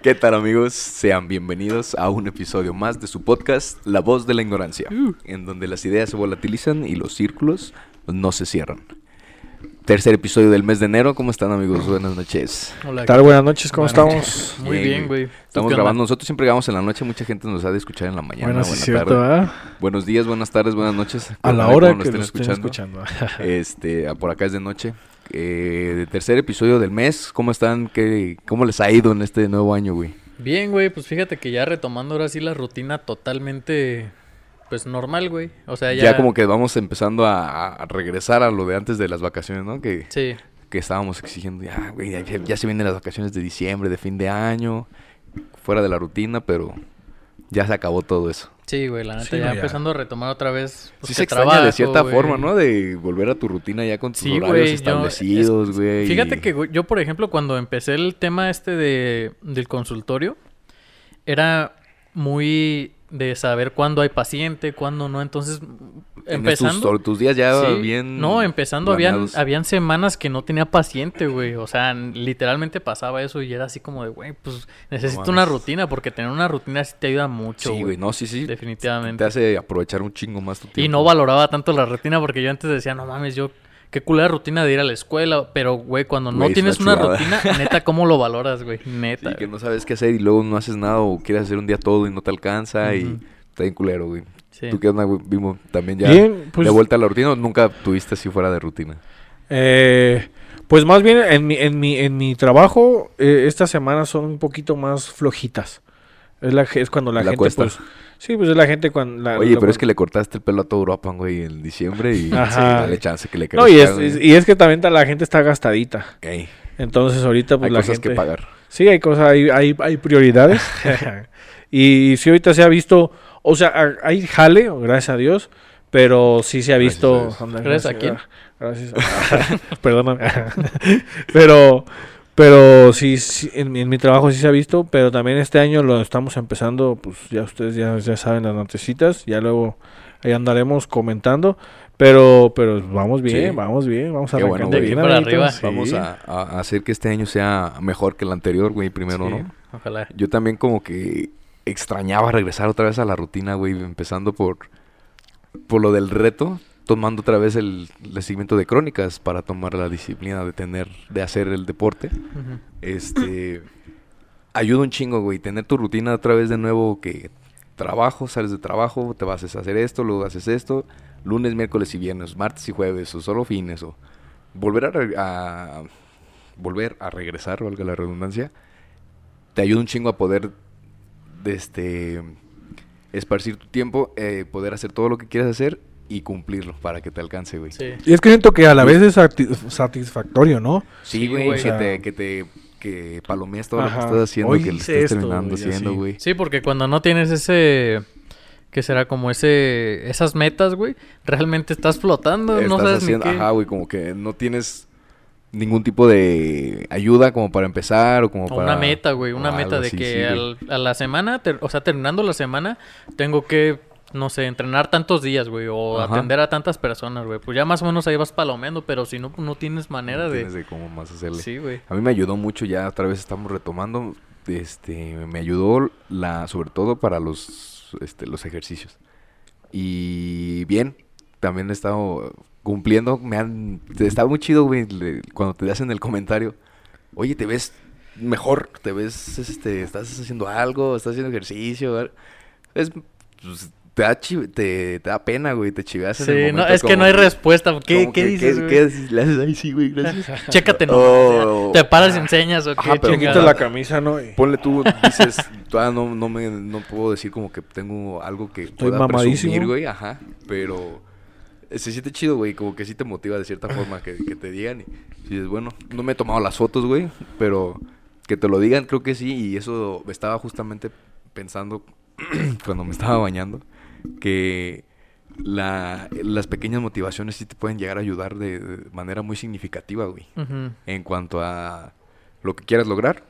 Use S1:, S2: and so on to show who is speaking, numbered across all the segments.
S1: ¿Qué tal amigos? Sean bienvenidos a un episodio más de su podcast La Voz de la Ignorancia,
S2: Uh.
S1: en donde las ideas se volatilizan y los círculos no se cierran. Tercer episodio del mes de enero, ¿cómo están amigos? Buenas noches.
S2: Hola.
S3: ¿Qué tal? Buenas noches, ¿cómo
S2: Buenas
S3: estamos?
S2: Muy
S1: Bien,
S2: bien, güey. ¿Tú
S1: Estamos
S2: qué onda?
S1: grabando, nosotros siempre grabamos en la noche, mucha gente nos ha de escuchar en la mañana,
S3: Bueno, sí
S1: buena
S3: cierto,
S1: tarde.
S3: ¿verdad?
S1: Buenos días, buenas tardes, buenas noches.
S3: A la hora
S1: nos
S3: que
S1: estén
S3: lo estén escuchando.
S1: Este, ah, por acá es de noche. Eh, tercer episodio del mes, ¿cómo están? ¿Qué, ¿Cómo les ha ido en este nuevo año, güey?
S2: Bien, güey, pues fíjate que ya retomando ahora sí la rutina totalmente, pues normal, güey. O sea,
S1: Ya,
S2: ya...
S1: como que vamos empezando a, a regresar a lo de antes de las vacaciones, ¿no? Que,
S2: Sí,
S1: que estábamos exigiendo, ya, güey, ya, ya se vienen las vacaciones de diciembre, de fin de año, fuera de la rutina, pero ya se acabó todo eso.
S2: sí, güey, la neta,
S3: Sí,
S2: ya, empezando a retomar otra vez. pues,
S1: sí se extraña de
S2: trabajo,
S1: cierta
S2: güey.
S1: forma, ¿no? De volver a tu rutina ya con tus
S2: Sí,
S1: horarios
S2: güey, yo-
S1: establecidos,
S2: es-
S1: güey.
S2: Fíjate que güey, yo, por ejemplo, cuando empecé el tema este de, del consultorio, era muy de saber cuándo hay paciente, cuándo no. Entonces, empezando...
S1: Tus, tus días ya
S2: Sí,
S1: bien.
S2: No, empezando habían, habían semanas que no tenía paciente, güey. O sea, literalmente pasaba eso y era así como de, güey, pues necesito una rutina porque tener una rutina sí te ayuda mucho,
S1: Sí,
S2: güey,
S1: no, sí, sí.
S2: Definitivamente.
S1: Te hace aprovechar un chingo más tu tiempo.
S2: Y no valoraba tanto la rutina porque yo antes decía, no mames, yo qué culera rutina de ir a la escuela. Pero, güey, cuando no
S1: Güey,
S2: tienes
S1: una
S2: rutina, neta, ¿cómo lo valoras, güey? Neta.
S1: Sí, que no sabes qué hacer y luego no haces nada o quieres hacer un día todo y no te alcanza y está bien culero, güey.
S2: Sí.
S1: ¿Tú qué onda, güey? Vimos también ya
S3: Bien, pues,
S1: de vuelta a la rutina o nunca tuviste así fuera de rutina?
S3: eh, pues más bien en mi, en mi, en mi trabajo, eh, estas semanas son un poquito más flojitas. Es, la, es cuando la,
S1: La
S3: gente,
S1: cuesta.
S3: pues... Sí, pues es la gente cuando... la-
S1: Oye,
S3: la-
S1: pero es que le cortaste el pelo a todo Europa, güey, en diciembre y
S3: Ajá.
S1: sí, dale chance que le
S3: No, y
S1: crezca,
S3: es,
S1: güey.
S3: y es que también ta- la gente está gastadita.
S1: Ey,
S3: Entonces ahorita pues
S1: hay
S3: la
S1: cosas
S3: gente...
S1: que pagar.
S3: Sí, hay cosas, hay, hay, hay prioridades. y sí, ahorita se ha visto, o sea, ha- hay jale, gracias a Dios, pero sí se ha
S1: Gracias
S3: visto.
S1: a
S2: ¿Gracias a quién?
S3: Gracias. Perdóname. pero, pero sí, sí, en, mi- en mi trabajo sí se ha visto, pero también este año lo estamos empezando, pues ya ustedes ya, ya saben las notecitas, ya luego ahí andaremos comentando. Pero, pero vamos bien,
S1: Sí.
S3: vamos bien, vamos
S1: Qué bueno,
S3: bien.
S2: De aquí para arriba.
S3: sí.
S1: Vamos a, a hacer que este año sea mejor que el anterior, güey, primero,
S2: Sí,
S1: ¿no?
S2: Ojalá.
S1: Yo también como que extrañaba regresar otra vez a la rutina, güey, empezando por, por lo del reto, tomando otra vez el, el seguimiento de crónicas para tomar la disciplina de tener, de hacer el deporte. Este, ayuda un chingo, güey, tener tu rutina otra vez de nuevo que trabajo, sales de trabajo, te vas a hacer esto, luego haces esto, lunes, miércoles y viernes, martes y jueves, o solo fines, o volver a, a- volver a regresar, valga la redundancia, te ayuda un chingo a poder de este esparcir tu tiempo, eh, poder hacer todo lo que quieras hacer y cumplirlo para que te alcance, güey.
S2: Sí.
S3: Y es que siento que a la vez es sati- satisfactorio, ¿no?
S1: Sí,
S2: Sí,
S1: güey,
S2: güey.
S1: que
S3: O sea-
S1: te, que te, que palomees todo lo
S3: Ajá.
S1: que estás haciendo,
S3: Hoy
S1: que lo estés
S3: esto,
S1: terminando
S3: y
S1: haciendo, güey.
S2: Sí, porque cuando no tienes ese... que será? Como ese... Esas metas, güey. Realmente estás flotando. no sabes
S1: haciendo,
S2: ni qué.
S1: ajá, güey, como que no tienes ningún tipo de ayuda como para empezar o como
S2: O
S1: para...
S2: una meta, güey, una meta de
S1: así,
S2: que
S1: sí, güey.
S2: al- a la semana, ter- o sea, terminando la semana, tengo que, no sé, entrenar tantos días, güey, o
S1: Ajá.
S2: atender a tantas personas, güey. Pues ya más o menos ahí vas palomeando, pero si no, no tienes manera
S1: No
S2: de...
S1: tienes de cómo más hacerle.
S2: Sí, güey.
S1: A mí me ayudó mucho, ya otra vez estamos retomando, este, me ayudó la, sobre todo para los, este, los ejercicios. Y bien, también he estado cumpliendo, me han, está muy chido, güey, cuando te hacen el comentario, oye, te ves mejor, te ves, este, estás haciendo algo, estás haciendo ejercicio, es, pues, te da, chi- te, te da pena, güey, te chiveas en el
S2: Sí, no,
S1: momento
S2: es que no hay respuesta. ¿Qué, qué
S1: que,
S2: dices,
S1: ¿qué-
S2: güey?
S1: qué haces? Le haces ahí, sí, güey, gracias.
S2: Chécate, no.
S1: Oh.
S2: Te paras y enseñas o qué
S1: Ajá, pero
S3: la camisa, ¿no? Y-
S1: Ponle tú, dices, todavía no, no me no puedo decir como que tengo algo que pueda
S3: mamadísimo.
S1: presumir, güey, ajá, pero se siente chido, güey, como que sí te motiva de cierta forma que, que te digan y dices, bueno, no me he tomado las fotos, güey, pero que te lo digan creo que sí y eso estaba justamente pensando cuando me estaba bañando que la, las pequeñas motivaciones sí te pueden llegar a ayudar de, de manera muy significativa, güey en cuanto a lo que quieras lograr.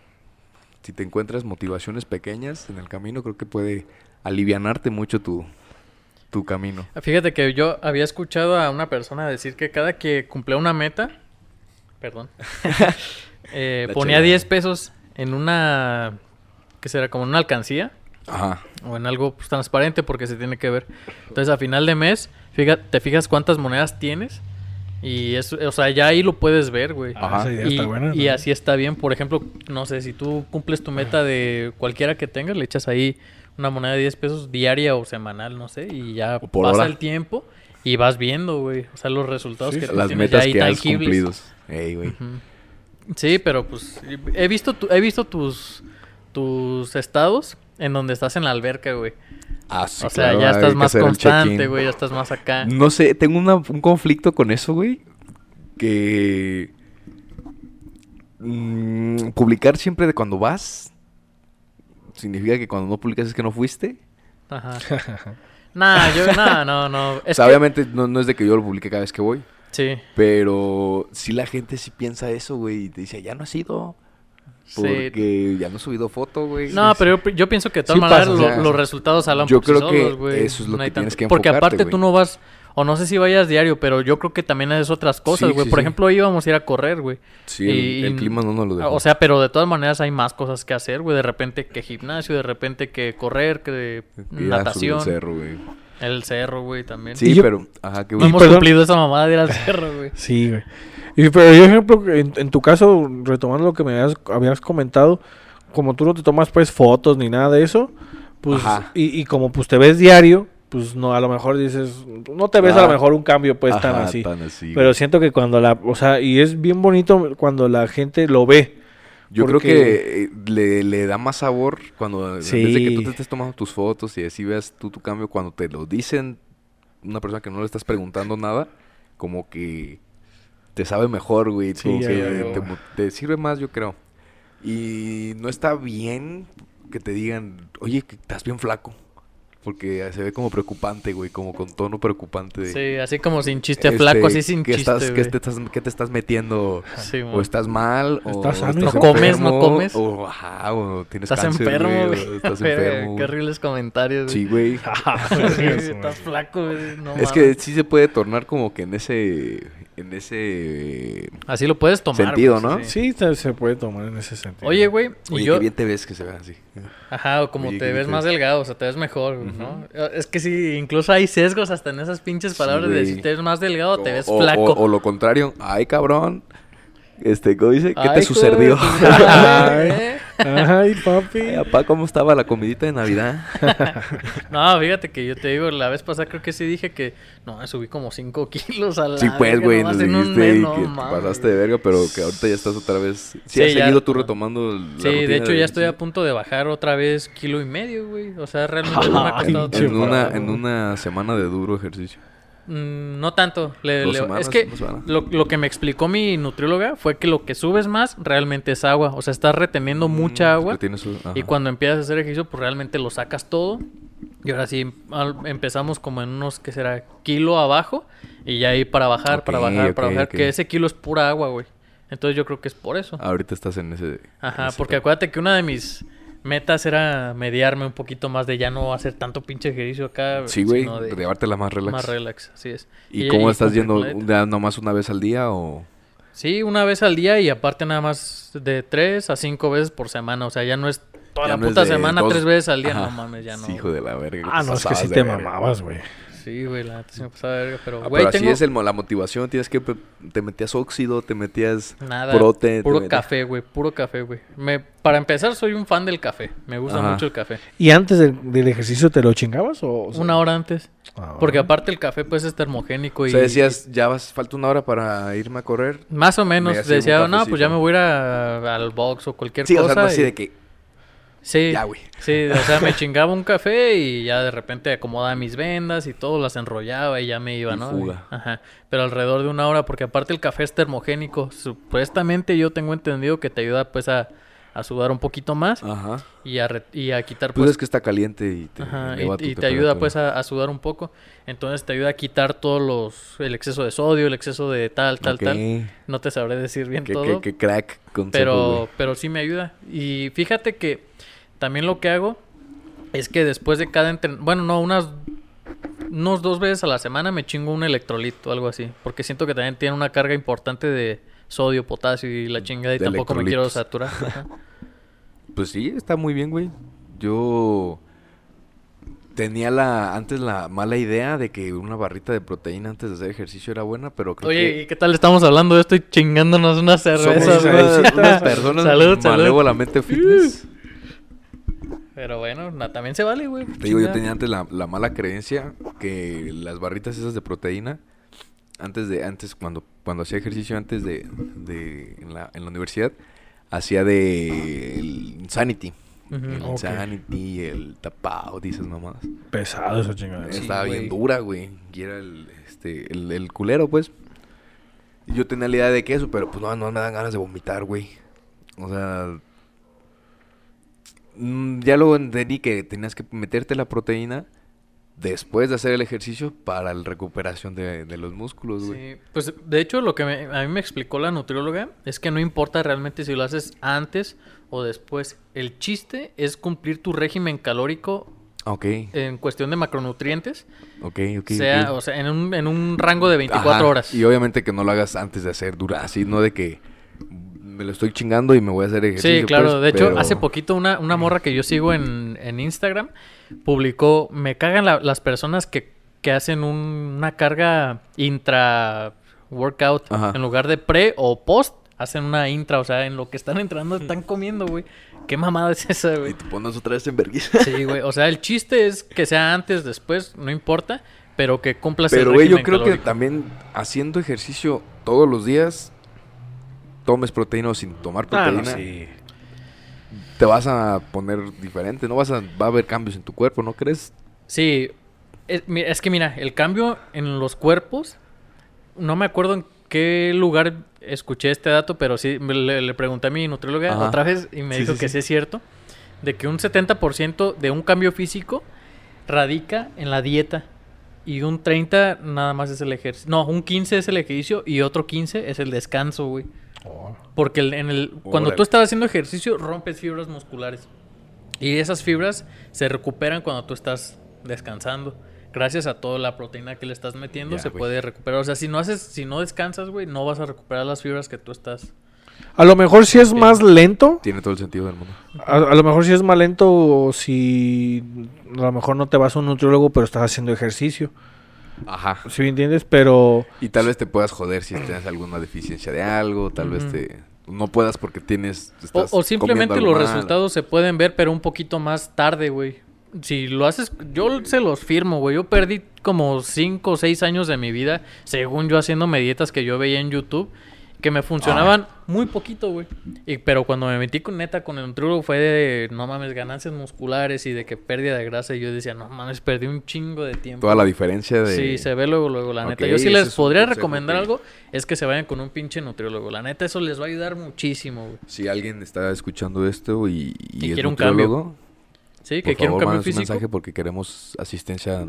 S1: Si te encuentras motivaciones pequeñas en el camino, creo que puede alivianarte mucho tu, tu camino.
S2: Fíjate que yo había escuchado a una persona decir que cada que cumplía una meta, perdón, eh, ponía
S1: chela.
S2: 10 pesos en una ¿qué será? Como en una alcancía
S1: Ajá.
S2: o en algo pues, transparente porque se tiene que ver. Entonces a final de mes, fíjate, te fijas cuántas monedas tienes y eso, o sea, ya ahí lo puedes ver, güey.
S1: Ajá.
S3: esa idea
S2: Y,
S3: está buena,
S2: y
S3: ¿no?
S2: así está bien. Por ejemplo, no sé, si tú cumples tu meta de cualquiera que tengas, le echas ahí una moneda de 10 pesos diaria o semanal, no sé, y ya
S1: por
S2: pasa
S1: hora.
S2: el tiempo y vas viendo, güey. O sea, los resultados
S3: Sí,
S2: que
S1: Las
S2: tienes
S1: metas
S2: ya ahí
S1: que has
S2: tangibles.
S1: cumplido. Ey, güey.
S2: Ujú. Sí, pero pues he visto tu- he visto tus tus estados en donde estás en la alberca, güey.
S1: Ah, sí,
S2: o sea,
S1: claro,
S2: ya estás más constante, güey, ya estás más acá.
S1: No sé, tengo una- un conflicto con eso, güey. Que. mm, publicar siempre de cuando vas. Significa que cuando no publicas es que no fuiste.
S2: Ajá. Nah, yo nah, no, no,
S1: o
S2: es
S1: sea,
S2: que-
S1: obviamente no, no es de que yo lo publique cada vez que voy.
S2: Sí.
S1: Pero sí la gente sí piensa eso, güey. Y te dice, ya no has ido.
S2: Sí.
S1: Porque ya no he subido foto, güey.
S2: No, pero yo, yo pienso que de todas
S3: Sí
S2: maneras
S1: pasa,
S2: lo-
S1: o sea,
S2: los resultados hablan
S1: yo
S2: por sí
S1: creo que
S2: solos, güey.
S1: eso es lo
S2: No
S1: que tienes
S2: tanto-
S1: que
S2: Porque aparte tú no vas, o no sé si vayas diario, pero yo creo que también haces otras cosas,
S1: Sí,
S2: güey.
S1: sí,
S2: Por
S1: sí.
S2: ejemplo, íbamos a ir a correr, güey.
S1: Sí, el,
S2: Y-
S1: el clima no nos lo dejó.
S2: O sea, pero de todas maneras hay más cosas que hacer, güey. De repente que gimnasio, de repente que correr, que
S1: Que
S2: natación.
S1: el cerro, güey.
S2: El cerro, güey, también.
S1: Sí,
S3: Y yo-
S1: pero... Ajá, qué
S2: No hemos
S3: perdón.
S2: cumplido esa mamada de ir al cerro, güey.
S3: Sí, güey. Y, pero yo, ejemplo, en, en tu caso, retomando lo que me habías, habías comentado, como tú no te tomas pues fotos ni nada de eso, pues, y, y como pues te ves diario, pues no, a lo mejor dices, no te ves a lo mejor un cambio pues tan así.
S1: tan así,
S3: Pero siento que cuando la, o sea, y es bien bonito cuando la gente lo ve.
S1: Yo creo que eh, le, le da más sabor cuando... En vez de que tú
S3: Sí.
S1: te estés tomando tus fotos y así veas tú tu cambio, cuando te lo dicen una persona que no le estás preguntando nada, como que te sabe mejor, güey.
S3: Sí, ya,
S1: que te, sirve más, yo creo. Y no está bien que te digan, oye, que estás bien flaco. Porque se ve como preocupante, güey, como con tono preocupante. de,
S2: Sí, así como sin chiste
S1: este,
S2: flaco, así sin
S1: que
S2: chiste,
S1: estás, que
S2: güey.
S1: te estás, que te estás metiendo?
S2: Sí,
S1: O estás mal, o
S3: ¿Estás sano,
S1: estás
S3: hijo?
S2: ¿No comes, no comes?
S1: O, ajá, o tienes
S2: Estás
S1: cáncer,
S2: enfermo,
S1: güey,
S2: güey.
S1: o Estás enfermo.
S2: Qué horribles comentarios,
S1: Sí,
S2: güey.
S1: güey.
S2: Sí, estás flaco, güey. No
S1: es
S2: mames.
S1: que sí se puede tornar como que en ese... En ese...
S2: Así lo puedes tomar.
S1: Sentido, ¿no?
S3: Sí, se, se puede tomar en ese sentido.
S2: Oye, güey, y
S1: Oye,
S2: yo...
S1: qué bien te ves que se ve así.
S2: Ajá, o como
S1: Oye,
S2: te ves más
S1: ves.
S2: delgado, o sea, te ves mejor, ¿no? Es que sí, incluso hay sesgos hasta en esas pinches
S1: Sí,
S2: palabras de si te ves más delgado, te ves
S1: O-
S2: flaco.
S1: O, o lo contrario. Ay, cabrón. Este, ¿cómo dice? ¿Qué
S2: Ay,
S1: te sucedió?
S2: Ay,
S3: Ay. Papi.
S1: Ay, papá, ¿cómo estaba la comidita de Navidad?
S2: No, fíjate que yo te digo, la vez pasada creo que sí dije que no, subí como 5 kilos a la
S1: Sí, pues, güey, nos dijiste
S2: no
S1: que pasaste de verga, pero que ahorita ya estás otra vez. Sí,
S2: Sí,
S1: has
S2: ya-
S1: seguido tú retomando la
S2: Sí,
S1: rutina
S2: de hecho ya estoy a punto de bajar otra vez kilo y medio, güey. O sea, realmente no me ha costado
S1: En una, en una semana de duro ejercicio.
S2: Mm, no tanto. Le-
S1: Dos
S2: le-
S1: semanas,
S2: es que lo, lo que me explicó mi nutrióloga fue que lo que subes más realmente es agua. O sea, estás reteniendo mucha
S1: Mm,
S2: agua.
S1: tiene su-
S2: Y cuando empiezas a hacer ejercicio, pues realmente lo sacas todo. Y ahora sí, al- empezamos como en unos, ¿qué será? Kilo abajo. Y ya ahí para bajar, para bajar, para bajar. Que ese kilo es pura agua, güey. Entonces yo creo que es por eso.
S1: Ahorita estás en ese.
S2: Ajá,
S1: en ese
S2: porque acuérdate que una de mis metas era mediarme un poquito más de ya no hacer tanto pinche ejercicio acá.
S1: Sí, güey, llevártela más relax.
S2: Más relax, así es.
S1: ¿Y, cómo estás yendo?
S2: con la dieta.
S1: ¿Ya nomás una vez al día o...?
S2: Sí, una vez al día y aparte nada más de tres a cinco veces por semana. O sea, ya no es toda
S1: Ya
S2: la
S1: no
S2: puta semana
S1: dos-
S2: tres veces al día.
S1: Ajá.
S2: No mames, ya no.
S1: Sí, hijo de la verga.
S3: Ah, no, es que sí te
S1: verga.
S3: mamabas, güey.
S2: Sí, güey, la neta sí me pasaba verga. Pero,
S1: Ah,
S2: güey,
S1: pero así es el mo- la motivación. Tienes que... Te metías óxido, te metías...
S2: nada.
S1: prote,
S2: puro
S1: metías-
S2: café, güey. Puro café, güey. Me, para empezar, soy un fan del café. Me gusta
S1: Ajá.
S2: mucho el café.
S3: ¿Y antes del, del ejercicio te lo chingabas o...? o sea-
S2: Una hora antes.
S3: Ah,
S2: Porque aparte el café, pues, es termogénico
S1: O
S2: y...
S1: sea, decías, ya vas, falta una hora para irme a correr.
S2: Más o menos.
S1: Me
S2: Decía, no,
S1: cafecito".
S2: pues ya me voy a ir a- al box o cualquier
S1: Sí, o
S2: cosa.
S1: sea, no así de que...
S2: Sí,
S1: Ya, güey.
S2: sí, o sea, me chingaba un café y ya de repente acomodaba mis vendas y todo, las enrollaba y ya me iba,
S1: Y
S2: ¿no?
S1: fuga.
S2: Ajá. Pero alrededor de una hora, porque aparte el café es termogénico. Supuestamente yo tengo entendido que te ayuda pues a, a sudar un poquito más
S1: Ajá.
S2: y a, re- y a quitar
S1: Pues
S2: pues...
S1: es que está caliente y te
S2: Ajá, y, y te ayuda pues a, a sudar un poco. Entonces te ayuda a quitar todos los... El exceso de sodio, el exceso de tal, tal, tal. No te sabré decir bien todo.
S1: qué crack consejo,
S2: Pero,
S1: güey.
S2: pero sí me ayuda. Y fíjate que también lo que hago es que después de cada entrenamiento, bueno, no, unas unos dos veces a la semana me chingo un electrolito o algo así. Porque siento que también tiene una carga importante de sodio, potasio y la chingada y
S1: De
S2: tampoco me quiero saturar.
S1: Pues sí, está muy bien, güey. Yo tenía la antes la mala idea de que una barrita de proteína antes de hacer ejercicio era buena, pero creo
S2: Oye,
S1: que
S2: ¿y qué tal estamos hablando de esto y chingándonos una cerveza?
S1: somos unas, unas personas
S2: Salud, salud.
S1: malévolamente fitness.
S2: Pero bueno, na- también se vale, güey.
S1: Te digo, yo tenía antes la, la mala creencia que las barritas esas de proteína, antes de, antes, cuando, cuando hacía ejercicio antes de, de en, la, en la universidad, hacía de el Insanity. El
S3: Ok.
S1: Insanity, el tapao, dices nomás.
S3: Pesado esa chingada.
S2: Sí,
S1: Estaba bien dura, güey. Y era el, este, el, el culero, pues. Y yo tenía la idea de que eso, pero pues no, no me dan ganas de vomitar, güey. O sea... mm, Ya luego entendí que tenías que meterte la proteína después de hacer el ejercicio para la recuperación de, de los músculos, güey.
S2: Sí, pues de hecho lo que me- a mí me explicó la nutrióloga es que no importa realmente si lo haces antes o después. El chiste es cumplir tu régimen calórico en cuestión de macronutrientes,
S1: ok, ok.
S2: sea, o sea, en un, en un rango de 24
S1: Ajá,
S2: horas.
S1: Y obviamente que no lo hagas antes de hacer dura, así, no de que me lo estoy chingando y me voy a hacer ejercicio.
S2: Sí, claro.
S1: pues,
S2: de hecho,
S1: pero-
S2: hace poquito una, una morra que yo sigo en, en Instagram publicó, me cagan la- las personas que, que hacen un- una carga intra workout
S1: Ajá.
S2: en lugar de pre o post, hacen una intra, o sea, en lo que están entrando están comiendo, güey. ¿Qué mamada es esa,
S1: Y
S2: güey?
S1: te pones otra vez en vergüenza.
S2: Sí, güey. O sea, el chiste es que sea antes, después, no importa, pero que cumplas
S1: Pero,
S2: el
S1: güey, yo creo que también haciendo ejercicio todos los días, tomes proteína o sin tomar
S3: Ah,
S1: proteína,
S3: no, sí.
S1: te vas a poner diferente, no vas a, va a haber cambios en tu cuerpo, ¿no crees?
S2: Sí, es, que mira, el cambio en los cuerpos, no me acuerdo en qué lugar escuché este dato, pero sí me- le, le pregunté a mi nutrióloga
S1: Ajá.
S2: otra vez y me
S1: Sí,
S2: dijo
S1: sí,
S2: que
S1: sí.
S2: sí es cierto, de que un 70% de un cambio físico radica en la dieta y un 30 nada más es el ejercicio. No, un 15 es el ejercicio y otro 15 es el descanso, güey.
S3: Oh.
S2: Porque el- en el, cuando
S1: Órale.
S2: tú estás haciendo ejercicio, rompes fibras musculares. Y esas fibras se recuperan cuando tú estás descansando. Gracias a toda la proteína que le estás metiendo, se puede recuperar. O sea, si no haces, si no descansas, güey, no vas a recuperar las fibras que tú estás.
S3: A lo mejor si es más lento.
S1: Tiene todo el sentido del mundo.
S3: A, a lo mejor si es más lento o si a lo mejor no te vas a un nutriólogo pero estás haciendo ejercicio.
S1: Ajá.
S3: ¿Sí me entiendes? Pero
S1: Y tal vez te puedas joder si tienes alguna deficiencia de algo, tal vez te no puedas porque tienes
S2: O,
S1: estás
S2: o simplemente los
S1: mal.
S2: resultados se pueden ver, pero un poquito más tarde, güey. Si lo haces, yo se los firmo, güey. Yo perdí como 5 o 6 años de mi vida, según yo haciéndome dietas que yo veía en YouTube, que me funcionaban muy poquito, güey. Y, pero cuando me metí con neta con el nutriólogo fue de, no mames, ganancias musculares y de que pérdida de grasa. Y yo decía, no mames, perdí un chingo de tiempo.
S1: Toda la diferencia de
S2: Sí, se ve luego, luego, la neta. Yo sí les podría recomendar algo, es que se vayan con un pinche nutriólogo. La neta, eso les va a ayudar muchísimo, güey.
S1: Si alguien está escuchando esto y, y
S2: Y
S1: es
S2: quiere un cambio. Sí,
S1: por
S2: que quiere un
S1: favor,
S2: cambio
S1: un
S2: físico.
S1: mensaje porque queremos asistencia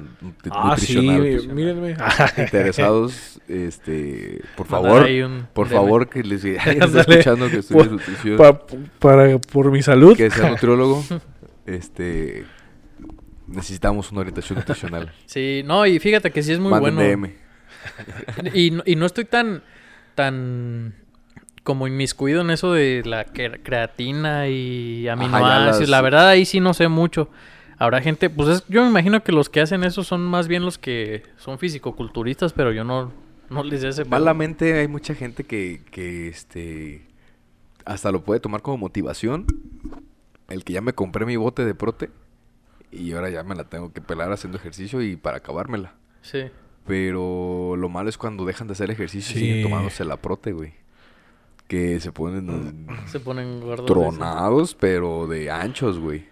S3: ah sí,
S1: nutricional.
S3: mírenme.
S1: Interesados, este, por favor,
S2: un
S1: por favor que les
S3: Ándale.
S1: escuchando que estudie
S3: Por-
S1: nutrición,
S3: Pa- para por mi salud.
S1: que sea nutriólogo, este, necesitamos una orientación nutricional.
S2: Sí, no, y fíjate que sí es muy
S1: Manden
S2: bueno.
S1: DM.
S2: Y, no- y no estoy tan, tan como inmiscuido en eso de la cre- creatina y aminoácidos.
S1: las-
S2: La verdad, ahí sí no sé mucho. Habrá gente, pues es- yo me imagino que los que hacen eso son más bien los que son fisicoculturistas, pero yo no, no les pedo.
S1: Malamente hay mucha gente que, que este hasta lo puede tomar como motivación. El que ya me compré mi bote de prote y ahora ya me la tengo que pelar haciendo ejercicio y para acabármela.
S2: Sí.
S1: Pero lo malo es cuando dejan de hacer ejercicio y siguen tomándose la prote, güey. Que se ponen
S2: Se ponen gordos.
S1: tronados, pero de anchos, güey.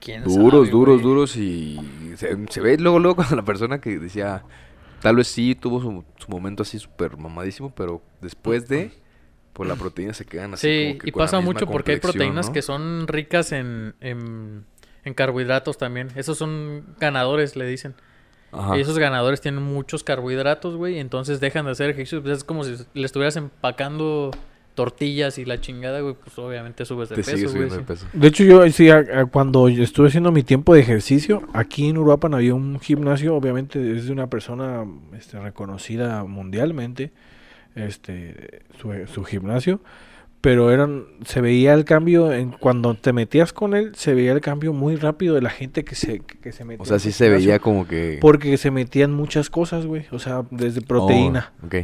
S2: ¿Quién
S1: Duros,
S2: sabe,
S1: duros,
S2: güey?
S1: duros y se, se ve luego, luego cuando la persona que decía, tal vez sí tuvo su, su momento así súper mamadísimo, pero después de, pues la proteína se quedan así
S2: Sí,
S1: como que
S2: y
S1: con la
S2: pasa
S1: misma
S2: mucho porque hay proteínas
S1: ¿no?
S2: que son ricas en, en, en carbohidratos también. Esos son ganadores, le dicen.
S1: Ajá.
S2: Y esos ganadores tienen muchos carbohidratos, güey, entonces dejan de hacer ejercicio. Pues es como si le estuvieras empacando tortillas y la chingada, güey, pues obviamente subes de
S1: Te
S2: peso, güey. sí.
S1: de peso.
S3: De hecho, yo sí, a- a- cuando yo estuve haciendo mi tiempo de ejercicio, aquí en Uruapan había un gimnasio, obviamente es de una persona este, reconocida mundialmente, este, su, su gimnasio, pero eran se veía el cambio en cuando te metías con él se veía el cambio muy rápido de la gente que se que se metía
S1: O sea, sí se veía como que...
S3: porque se metían muchas cosas güey o sea desde proteína
S1: Oh, ok.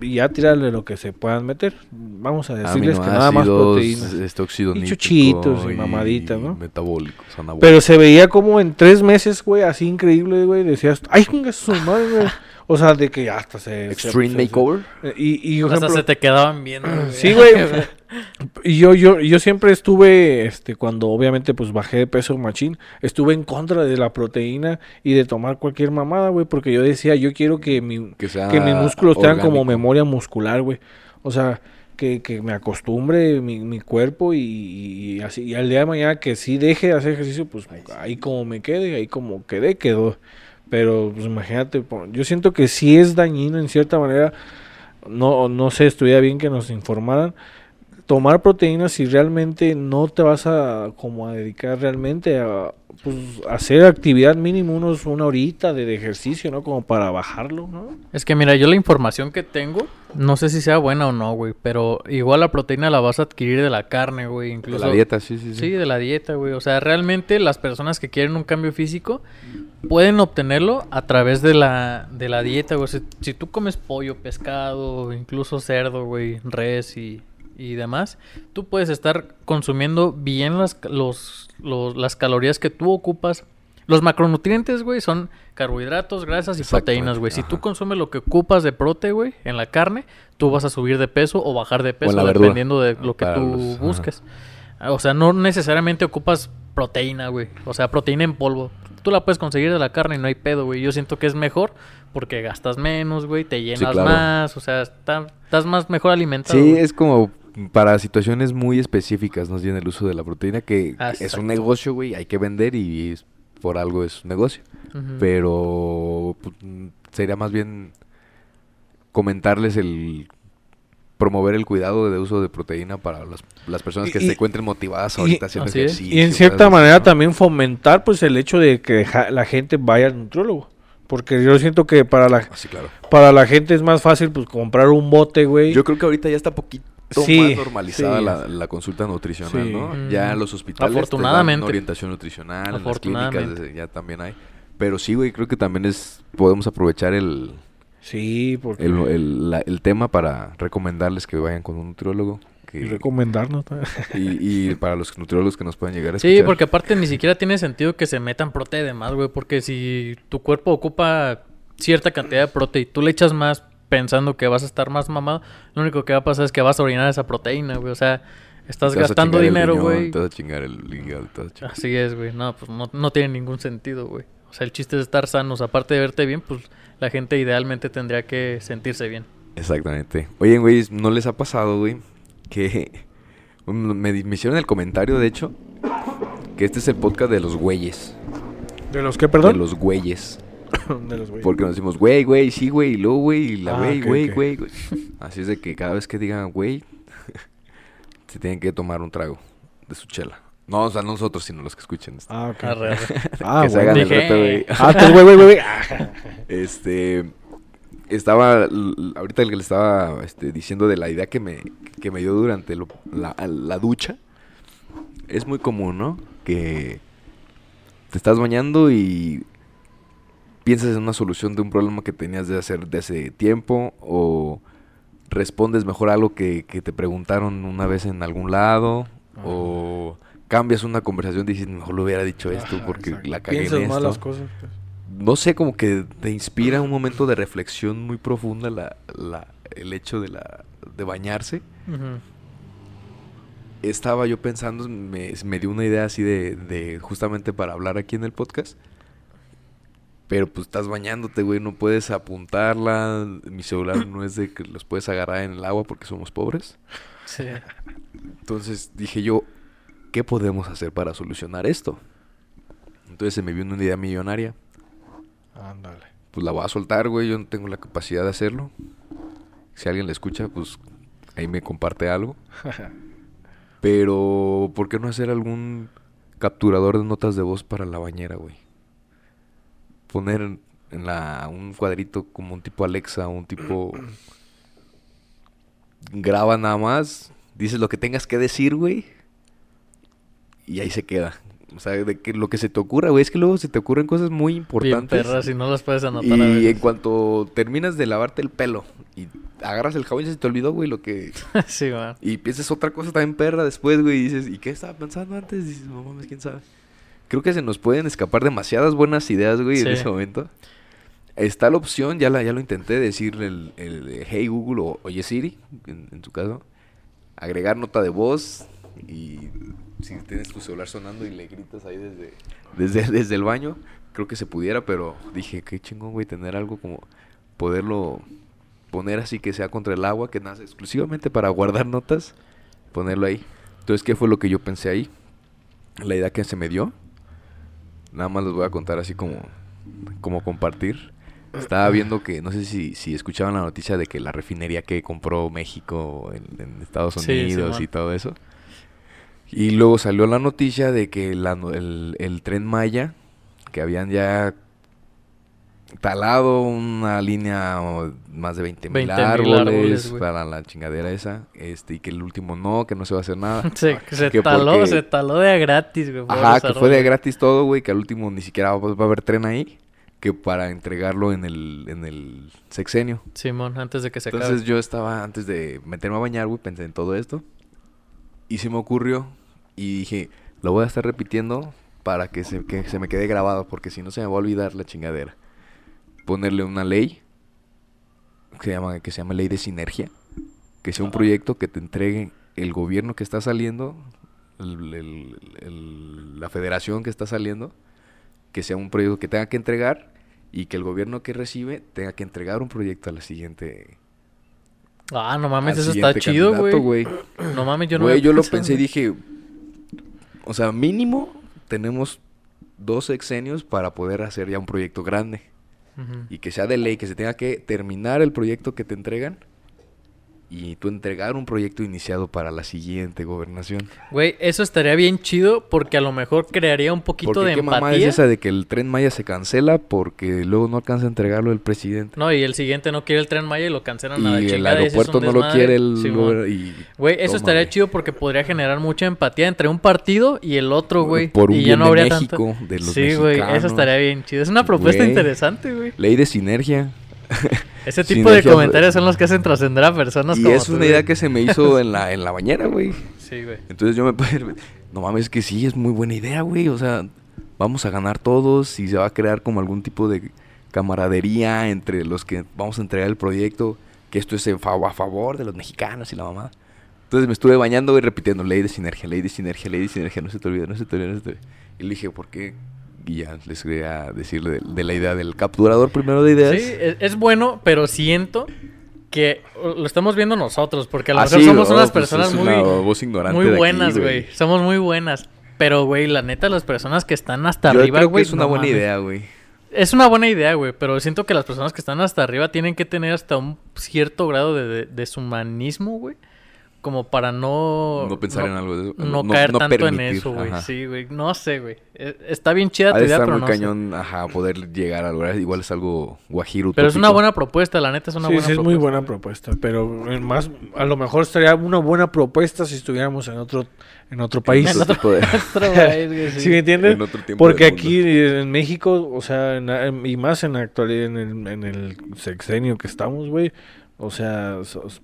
S3: Y ya tirarle lo que se puedan meter vamos a decirles que nada más
S1: Aminoácidos,
S3: proteína
S1: Este óxido
S3: Y chuchitos y mamaditas, ¿no?
S1: Metabólicos, anabólicos.
S3: pero se veía como en tres meses güey así increíble güey decías ay su madre güey o sea de que hasta se
S1: Extreme
S3: se- se-
S1: Makeover.
S3: y y por
S2: Hasta
S3: ejemplo,
S2: se te quedaban viendo.
S3: Sí, güey. Y yo, yo, yo siempre estuve, este, cuando obviamente pues bajé de peso machín, estuve en contra de la proteína y de tomar cualquier mamada, güey, porque yo decía, yo quiero que mi,
S1: Que sea
S3: que mis músculos tengan como memoria muscular, güey. O sea, que, que me acostumbre mi, mi cuerpo y, y así. Y al día de mañana que sí deje de hacer ejercicio, pues ahí como me quede, ahí como quedé, quedó. Pero pues imagínate, yo siento que sí es dañino en cierta manera. No, no sé, estuviera bien que nos informaran. Tomar proteínas si realmente no te vas a como a dedicar realmente a pues, hacer actividad mínimo unos una horita de, de ejercicio, ¿no? Como para bajarlo, ¿no?
S2: Es que mira, yo la información que tengo, no sé si sea buena o no, güey, pero igual la proteína la vas a adquirir de la carne, güey,
S1: De
S2: incluso...
S1: la dieta, sí, sí, sí.
S2: Sí, de la dieta, güey. O sea, realmente las personas que quieren un cambio físico pueden obtenerlo a través de la, de la dieta, güey. Si, si tú comes pollo, pescado, incluso cerdo, güey, res y, y demás, tú puedes estar consumiendo bien las, los, los- las calorías que tú ocupas. Los macronutrientes, güey, son carbohidratos, grasas y proteínas, güey. Si tú consumes lo que ocupas de prote, güey, en la carne, tú vas a subir de peso o bajar de peso, dependiendo de lo que tú
S1: los-
S2: busques. Ah, O sea, no necesariamente ocupas proteína, güey. O sea, proteína en polvo. Tú la puedes conseguir de la carne y no hay pedo, güey. Yo siento que es mejor porque gastas menos, güey. Te llenas
S1: claro.
S2: más. O sea, está- estás más mejor alimentado.
S1: Sí,
S2: güey.
S1: es como para situaciones muy específicas nos viene el uso de la proteína, que es un negocio, güey, hay que vender y es- por algo es un negocio. Pero pues, sería más bien comentarles el promover el cuidado de uso de proteína para las, las personas que
S3: Y-
S1: se encuentren motivadas
S3: y-
S1: ahorita haciendo
S2: Así es.
S1: ejercicio.
S3: Y en cierta manera
S1: ¿no?
S3: también fomentar pues el hecho de que la gente vaya al nutriólogo. Porque yo siento que para la,
S1: Ah, sí, claro.
S3: para la gente es más fácil pues comprar un bote, güey.
S1: Yo creo que ahorita ya está poquito
S3: Sí,
S1: más normalizada
S3: sí.
S1: la, la consulta nutricional,
S3: Sí.
S1: ¿no?
S2: Mm.
S1: Ya en los hospitales te dan
S2: Afortunadamente.
S1: orientación nutricional, en las
S2: Afortunadamente.
S1: clínicas ya también hay. Pero sí, güey, creo que también es podemos aprovechar el,
S3: Sí, porque...
S1: el, el- la- el tema para recomendarles que vayan con un nutriólogo. Que,
S3: y recomendarnos. también.
S1: y, y para los nutriólogos que nos puedan llegar a
S2: Sí,
S1: escuchar.
S2: porque aparte ni siquiera tiene sentido que se metan prote de más, güey. Porque si tu cuerpo ocupa cierta cantidad de prote y tú le echas más pensando que vas a estar más mamado, lo único que va a pasar es que vas a orinar esa proteína, güey. O sea, estás
S1: Te
S2: gastando dinero, güey.
S1: Te vas a chingar el hígado, te vas a chingar-
S2: Así es, güey. No, pues no, no tiene ningún sentido, güey. O sea, el chiste es estar sanos. Aparte de verte bien, pues la gente idealmente tendría que sentirse bien.
S1: Exactamente. Oye, güey, ¿no les ha pasado, güey? Que me, me hicieron el comentario, de hecho, que este es el podcast de los güeyes.
S3: ¿De los qué,
S1: De
S3: perdón?
S1: los güeyes.
S3: De los güeyes.
S1: Porque nos decimos, güey, güey, sí, güey, y luego, güey, y la
S3: Ah,
S1: güey, güey, güey, güey. Así es de que cada vez que digan, güey, se tienen que tomar un trago de su chela. No, o sea, no nosotros, sino los que escuchen. esto.
S3: Ah, ok.
S2: Arre.
S3: Ah,
S1: que se hagan el reto, güey.
S3: Ah, entonces, güey, güey, güey. Ah.
S1: Este. Estaba. Ahorita el que le estaba este, diciendo de la idea que me, que me dio durante lo- la, la ducha. Es muy común, ¿no? Que te estás bañando y piensas en una solución de un problema que tenías de hacer de hace tiempo o respondes mejor a algo que, que te preguntaron una vez en algún lado o cambias una conversación y dices mejor lo hubiera dicho esto
S3: Ajá,
S1: porque
S3: exacto.
S1: la cagué
S3: Piensas
S1: en
S3: las cosas. pues.
S1: no sé, como que te inspira un momento de reflexión muy profunda la, la- el hecho de, la, de bañarse. Estaba yo pensando, me, me dio una idea así de, de justamente para hablar aquí en el podcast. Pero pues estás bañándote, güey, no puedes apuntarla. Mi celular no es de que los puedes agarrar en el agua porque somos pobres.
S2: Sí.
S1: Entonces dije yo, ¿qué podemos hacer para solucionar esto? Entonces se me vino una idea millonaria.
S3: Ándale.
S1: pues la voy a soltar, güey. Yo no tengo la capacidad de hacerlo. Si alguien la escucha, pues ahí me comparte algo. Pero, ¿por qué no hacer algún capturador de notas de voz para la bañera, güey? Poner en en la un cuadrito como un tipo Alexa, un tipo graba nada más dices lo que tengas que decir, güey. Y ahí se queda. O sea, de que lo que se te ocurra, güey, es que luego se te ocurren cosas muy
S2: Bien
S1: importantes.
S2: perras y no las puedes anotar a
S1: y
S2: veces.
S1: en cuanto terminas de lavarte el pelo y agarras el jabón y se te olvidó, güey, lo que...
S2: sí, man.
S1: Y piensas otra cosa también perra después, güey, y dices, ¿y qué estaba pensando antes? Y dices, no mames, quién sabe. Creo que se nos pueden escapar demasiadas buenas ideas, güey, en ese momento. Está la opción, ya, la, ya lo intenté, decirle el, el Hey Google o Oye Siri, en, en tu caso. Agregar nota de voz y si tienes tu celular sonando y le gritas ahí desde, desde, desde el baño, creo que se pudiera, pero dije, qué chingón, güey, tener algo como poderlo poner así que sea contra el agua, que nace exclusivamente para guardar notas, ponerlo ahí. Entonces, ¿qué fue lo que yo pensé ahí? La idea que se me dio. Nada más les voy a contar así como, como compartir. Estaba viendo que, no sé si, si escuchaban la noticia de que la refinería que compró México en, en Estados
S2: Sí,
S1: Unidos y todo eso. Y luego salió la noticia de que la el, el tren Maya, que habían ya talado una línea o más de 20 mil
S2: 20,000
S1: árboles, para la chingadera esa, este, y que el último no, que no se va a hacer nada.
S2: Se, se
S1: que
S2: taló,
S1: porque-
S2: se taló de gratis, güey.
S1: Ajá, que fue de gratis todo, güey, que al último ni siquiera va, va a haber tren ahí, que para entregarlo en el, en el sexenio.
S2: Simón, antes de que se
S1: Entonces
S2: acabe.
S1: yo estaba, antes de meterme a bañar, güey, pensé en todo esto. Y se me ocurrió y dije, lo voy a estar repitiendo para que se, que se me quede grabado, porque si no se me va a olvidar la chingadera. Ponerle una ley que se llama, que se llama ley de sinergia, que sea un proyecto que te entregue el gobierno que está saliendo, el- el- el- la federación que está saliendo, que sea un proyecto que tenga que entregar y que el gobierno que recibe tenga que entregar un proyecto a la siguiente.
S2: Ah, no mames, eso está chido, güey. No mames, yo no
S1: Güey, yo lo pensé y dije, o sea, mínimo tenemos dos sexenios para poder hacer ya un proyecto grande Y que sea de ley, que se tenga que terminar el proyecto que te entregan y tú entregar un proyecto iniciado para la siguiente gobernación.
S2: Güey, eso estaría bien chido porque a lo mejor crearía un poquito
S1: Porque
S2: de
S1: qué mamá es
S2: empatía.
S1: esa de que el tren Maya se cancela porque luego no alcanza a entregarlo el presidente.
S2: No, y el siguiente no quiere el tren Maya y lo cancelan a la
S1: y el
S2: y
S1: aeropuerto no lo quiere el y
S2: Güey, eso estaría chido porque podría generar mucha empatía entre un partido y el otro, güey.
S1: Por un
S2: y ya no
S1: de
S2: habría
S1: México,
S2: tanto...
S1: de los
S2: sí, güey, eso estaría bien chido. Es una propuesta
S1: Güey.
S2: interesante, güey.
S1: Ley de sinergia.
S2: Ese tipo de comentarios son los que hacen trascender a personas
S1: Y
S2: como
S1: es
S2: tú,
S1: una
S2: güey.
S1: idea que se me hizo en la, en la bañera, güey.
S2: Sí, güey.
S1: Entonces yo me... No mames, es que sí, es muy buena idea, güey. O sea, vamos a ganar todos y se va a crear como algún tipo de camaradería entre los que vamos a entregar el proyecto. Que esto es a favor de los mexicanos y la mamá. Entonces me estuve bañando y repitiendo ley de sinergia, ley de sinergia, ley de sinergia. No se te olvide, no se te olvide, no se te olvide. Y le dije, ¿por qué? Y ya les quería decirle de, de la idea del capturador primero de ideas.
S2: Sí, es, es bueno, pero siento que uh, lo estamos viendo nosotros, porque a lo
S1: Ah,
S2: mejor
S1: sí,
S2: somos
S1: oh,
S2: unas
S1: pues
S2: personas muy,
S1: una
S2: buenas,
S1: güey.
S2: Somos muy buenas. Pero, güey, la neta, las personas que están hasta
S1: Yo
S2: arriba, güey.
S1: es una
S2: no
S1: buena
S2: mames.
S1: idea, güey.
S2: Es una buena idea, güey, pero siento que las personas que están hasta arriba tienen que tener hasta un cierto grado de, de, deshumanismo, güey. Como para no...
S1: No pensar en algo de eso.
S2: No,
S1: No-
S2: caer
S1: no
S2: tanto en eso, güey.
S1: ajá.
S2: Sí, güey. No sé, güey. Eh, Está bien chida tu
S1: de
S2: idea,
S1: estar
S2: pero
S1: muy
S2: no sé.
S1: cañón, ajá, poder llegar a lograr. Igual es algo guajiro.
S2: Pero es una buena propuesta, la neta es una
S3: sí,
S2: buena
S3: sí, es
S2: propuesta.
S3: muy buena propuesta, pero más a lo mejor estaría una buena propuesta si estuviéramos en otro en otro país.
S1: En otro de-
S2: país, güey, sí.
S3: ¿Sí me entiendes?
S1: en otro tiempo
S3: Porque aquí en México, o sea, en y más en la actualidad, en el, en el sexenio que estamos, güey, o sea,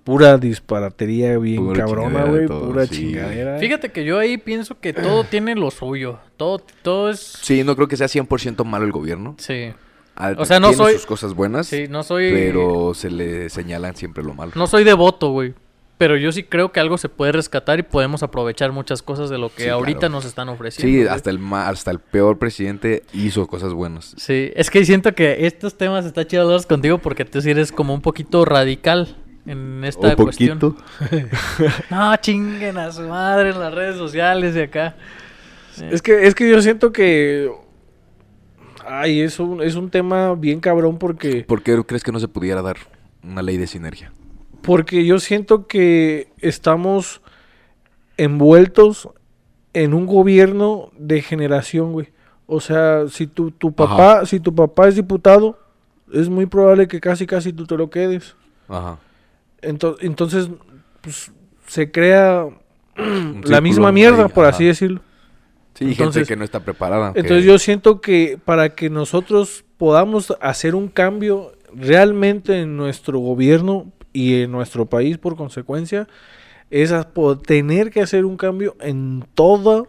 S3: pura disparatería bien
S1: Pura
S3: cabrona, güey, pura
S1: sí,
S3: chingadera.
S2: Fíjate que yo ahí pienso que todo tiene lo suyo. Todo, todo es...
S1: Sí, no creo que sea 100% malo el gobierno.
S2: Sí.
S1: Ah,
S2: O sea, no
S1: tiene
S2: soy-
S1: sus cosas buenas,
S2: Sí, no soy...
S1: pero se le señalan siempre lo malo.
S2: No soy devoto, güey. Pero yo sí creo que algo se puede rescatar y podemos aprovechar muchas cosas de lo que
S1: Sí,
S2: ahorita
S1: claro.
S2: nos están ofreciendo.
S1: Sí,
S2: güey.
S1: hasta el, ma- hasta el peor presidente hizo cosas buenas.
S2: Sí, es que siento que estos temas está chido hablarlos contigo porque tú sí eres como un poquito radical en esta
S1: O
S2: cuestión.
S1: poquito.
S2: No, chinguen a su madre en las redes sociales de acá.
S3: Es que, es que yo siento que. Ay, es un, es un tema bien cabrón porque.
S1: ¿Por qué crees que no se pudiera dar una ley de sinergia?
S3: Porque yo siento que estamos envueltos en un gobierno de generación, güey. O sea, si tu, tu papá, si tu papá es diputado, es muy probable que casi casi tú te lo quedes.
S1: Ajá.
S3: Ento- entonces, pues, se crea la misma mierda,
S1: ahí,
S3: por
S1: ajá.
S3: así decirlo.
S1: Sí,
S3: Entonces-
S1: gente que no está preparada. que-
S3: Entonces yo siento que para que nosotros podamos hacer un cambio realmente en nuestro gobierno y en nuestro país por consecuencia, es tener que hacer un cambio en todo,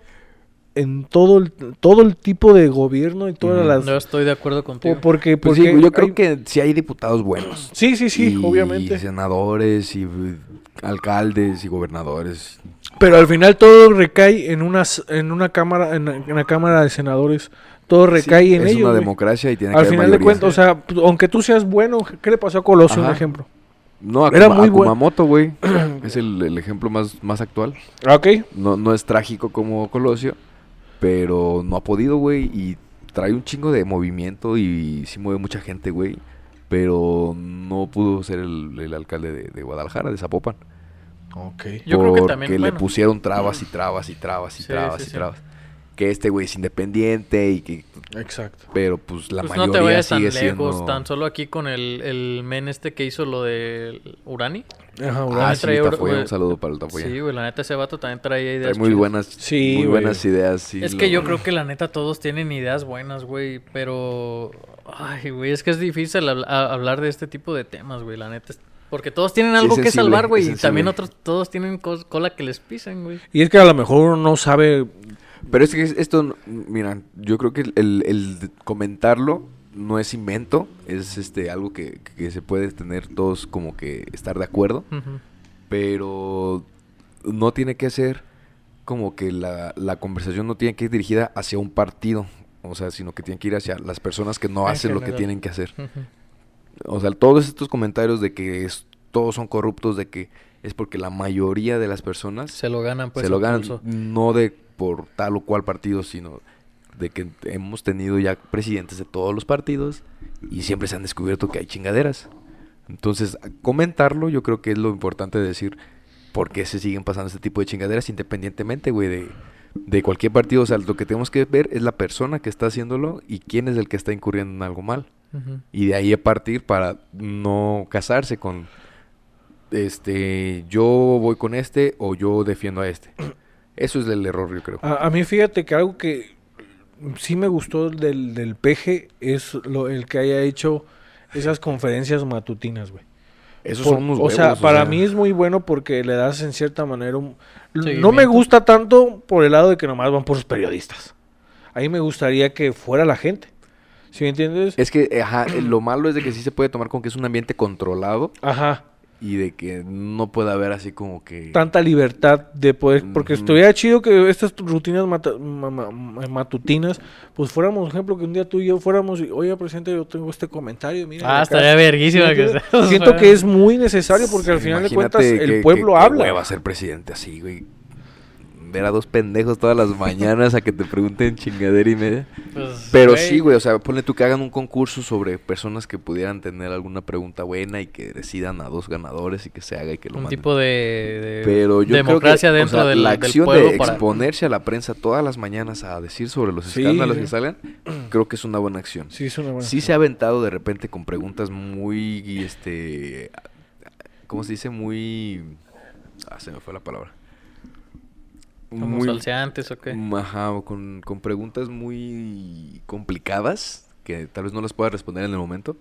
S3: en todo el, todo el tipo de gobierno y todas las...
S2: Yo estoy de acuerdo contigo.
S3: po- porque,
S1: Pues
S3: porque
S1: sí, yo creo
S3: hay-
S1: que sí hay diputados buenos.
S3: Sí, sí, sí,
S1: Y
S3: obviamente.
S1: senadores y alcaldes y gobernadores.
S3: Pero al final todo recae en unas, en una cámara, en, en la cámara de senadores. Todo recae
S1: Sí,
S3: en
S1: es
S3: ellos.
S1: una
S3: güey.
S1: democracia y tiene
S3: Al
S1: que haber
S3: final de
S1: mayoría.
S3: cuentas, o sea, aunque tú seas bueno, ¿qué le pasó a Colosio? Un
S1: Ajá.
S3: ejemplo.
S1: No,
S3: era
S1: Akuma-
S3: muy buen-
S1: Akumamoto, güey. es el, el ejemplo más, más actual.
S3: Ah, Ok.
S1: No, no es trágico como Colosio, pero no ha podido, güey. Y trae un chingo de movimiento y sí mueve mucha gente, güey. Pero no pudo ser el, el alcalde de, de Guadalajara, de Zapopan.
S3: Ok.
S2: Yo creo que
S1: porque
S2: también,
S1: le
S2: bueno.
S1: pusieron trabas y trabas y trabas y
S2: Sí,
S1: trabas
S2: sí,
S1: y
S2: sí.
S1: trabas. Que este güey es independiente y que...
S3: Exacto.
S1: Pero pues la
S2: pues
S1: mayoría
S2: no te vayas tan
S1: sigue
S2: lejos,
S1: siendo...
S2: tan solo aquí con el, el men este que hizo lo de Urani.
S3: Ajá,
S1: Ah,
S3: Urani.
S1: sí,
S2: trae
S1: Tafoya, un saludo para el Tafoya.
S2: Sí, güey, la neta ese vato también traía
S1: Trae
S2: ideas
S1: muy
S2: chidas.
S1: buenas,
S3: Sí,
S1: muy
S3: güey.
S1: buenas ideas. sí,
S2: Es
S1: lo-
S2: que yo creo que la neta todos tienen ideas buenas, güey, pero... Ay, güey, es que es difícil hablar de este tipo de temas, güey, la neta. es- Porque todos tienen
S1: Sí,
S2: algo que
S1: sensible,
S2: salvar, güey, y también otros, todos tienen cola que les pisen, güey.
S3: Y es que a lo mejor uno no sabe.
S1: Pero es que es- esto, mira, yo creo que el, comentarlo no es invento, es este algo que, que se puede tener todos como que estar de acuerdo, pero no tiene que ser como que la, la conversación no tiene que ir dirigida hacia un partido, o sea, sino que tiene que ir hacia las personas que no
S2: En
S1: hacen lo que tienen que hacer. O sea, todos estos comentarios de que es- todos son corruptos, de que es porque la mayoría de las personas
S2: Se lo ganan, pues.
S1: se lo ganan no de por tal o cual partido, sino de que hemos tenido ya presidentes de todos los partidos y siempre se han descubierto que hay chingaderas. Entonces, comentarlo yo creo que es lo importante de decir por qué se siguen pasando este tipo de chingaderas independientemente, güey, de, de cualquier partido. O sea, lo que tenemos que ver es la persona que está haciéndolo y quién es el que está incurriendo en algo mal. Y de ahí a partir para no casarse con este yo voy con este o yo defiendo a este. Eso es el error, yo creo.
S3: A, a mí fíjate que algo que sí me gustó del, del peje es lo, el que haya hecho esas conferencias matutinas, güey.
S1: Esos
S3: Por-
S1: son unos
S3: o sea,
S1: huevos,
S3: para mí es muy bueno porque le das en cierta manera un... No me gusta tanto por el lado de que nomás van por los periodistas. A mí me gustaría que fuera la gente. ¿Sí me entiendes?
S1: Es que ajá, lo malo es de que sí se puede tomar con que es un ambiente controlado
S3: Ajá.
S1: Y de que no puede haber así como que
S3: Tanta libertad de poder... Porque estuviera chido que estas rutinas mata- ma- ma- ma- matutinas, pues fuéramos, por ejemplo, que un día tú y yo fuéramos y, oye, presidente, yo tengo este comentario, mira.
S2: Ah,
S3: acá".
S2: estaría verguísima
S3: ¿Sí
S2: que.
S3: Siento que es muy necesario porque al final de cuentas el
S1: que-
S3: pueblo
S1: que- que
S3: habla.
S1: hueva ser presidente así, güey. Ver a dos pendejos todas las mañanas a que te pregunten chingadera y media.
S2: Pues,
S1: Pero sí, güey, o sea, ponle tú que hagan un concurso sobre personas que pudieran tener alguna pregunta buena y que decidan a dos ganadores y que se haga y que lo
S2: Un
S1: manden.
S2: tipo de, de
S1: Pero yo
S2: democracia
S1: creo que, o
S2: dentro
S1: sea,
S2: del,
S1: la
S2: del
S1: acción
S2: pueblo
S1: de
S2: para...
S1: exponerse a la prensa todas las mañanas a decir sobre los
S3: Sí,
S1: escándalos
S3: sí.
S1: que salgan, creo que es una buena acción.
S3: Sí, es una buena
S1: Sí se ha aventado de repente con preguntas muy, este, ¿cómo se dice? Muy, ah, se me fue la palabra.
S2: Como salseantes o qué.
S1: Ajá, con, con preguntas muy complicadas que tal vez no las pueda responder en el momento.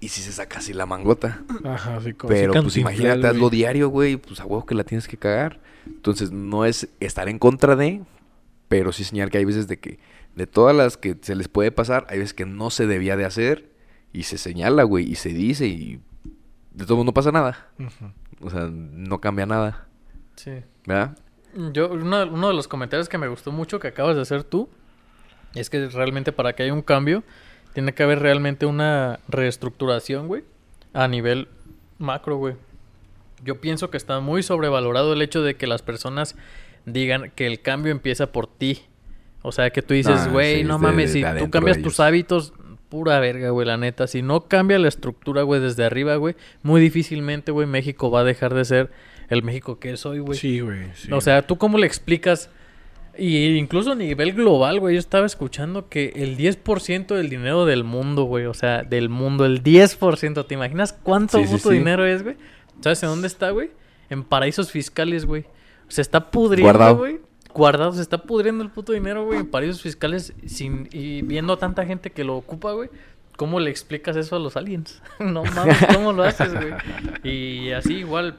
S1: Y si se saca así la mangota.
S3: Ajá, sí, como
S1: Pero pues imagínate, hazlo diario, güey. Pues a huevo que la tienes que cagar. Entonces no es estar en contra de, pero sí señalar que hay veces de que de todas las que se les puede pasar, hay veces que no se debía de hacer y se señala, güey, y se dice y de todo no pasa nada. O sea, no cambia nada,
S2: Sí.
S1: ¿verdad?
S2: Yo, uno, uno de los comentarios que me gustó mucho que acabas de hacer tú es que realmente para que haya un cambio tiene que haber realmente una reestructuración, güey, a nivel macro, güey. Yo pienso que está muy sobrevalorado el hecho de que las personas digan que el cambio empieza por ti. O sea, que tú dices,
S1: Ah,
S2: güey,
S1: sí,
S2: no
S1: de-
S2: mames,
S1: de
S2: si tú cambias tus hábitos, pura verga, güey, la neta. Si no cambia la estructura, güey, desde arriba, güey, muy difícilmente, güey, México va a dejar de ser el México que es hoy, güey.
S3: Sí, güey. sí.
S2: O sea, ¿tú cómo le explicas? Y incluso a nivel global, güey, yo estaba escuchando que el 10% del dinero del mundo, güey, o sea, del mundo, el 10%, ¿te imaginas cuánto
S1: Sí,
S2: puto
S1: sí.
S2: dinero es, güey? ¿Sabes en dónde está, güey? en paraísos fiscales, güey. Se está pudriendo,
S1: Guardado.
S2: güey. Guardado, se está pudriendo el puto dinero, güey, en paraísos fiscales sin, y viendo a tanta gente que lo ocupa, güey. ¿Cómo le explicas eso a los aliens? no mames, ¿cómo lo haces, güey? Y así igual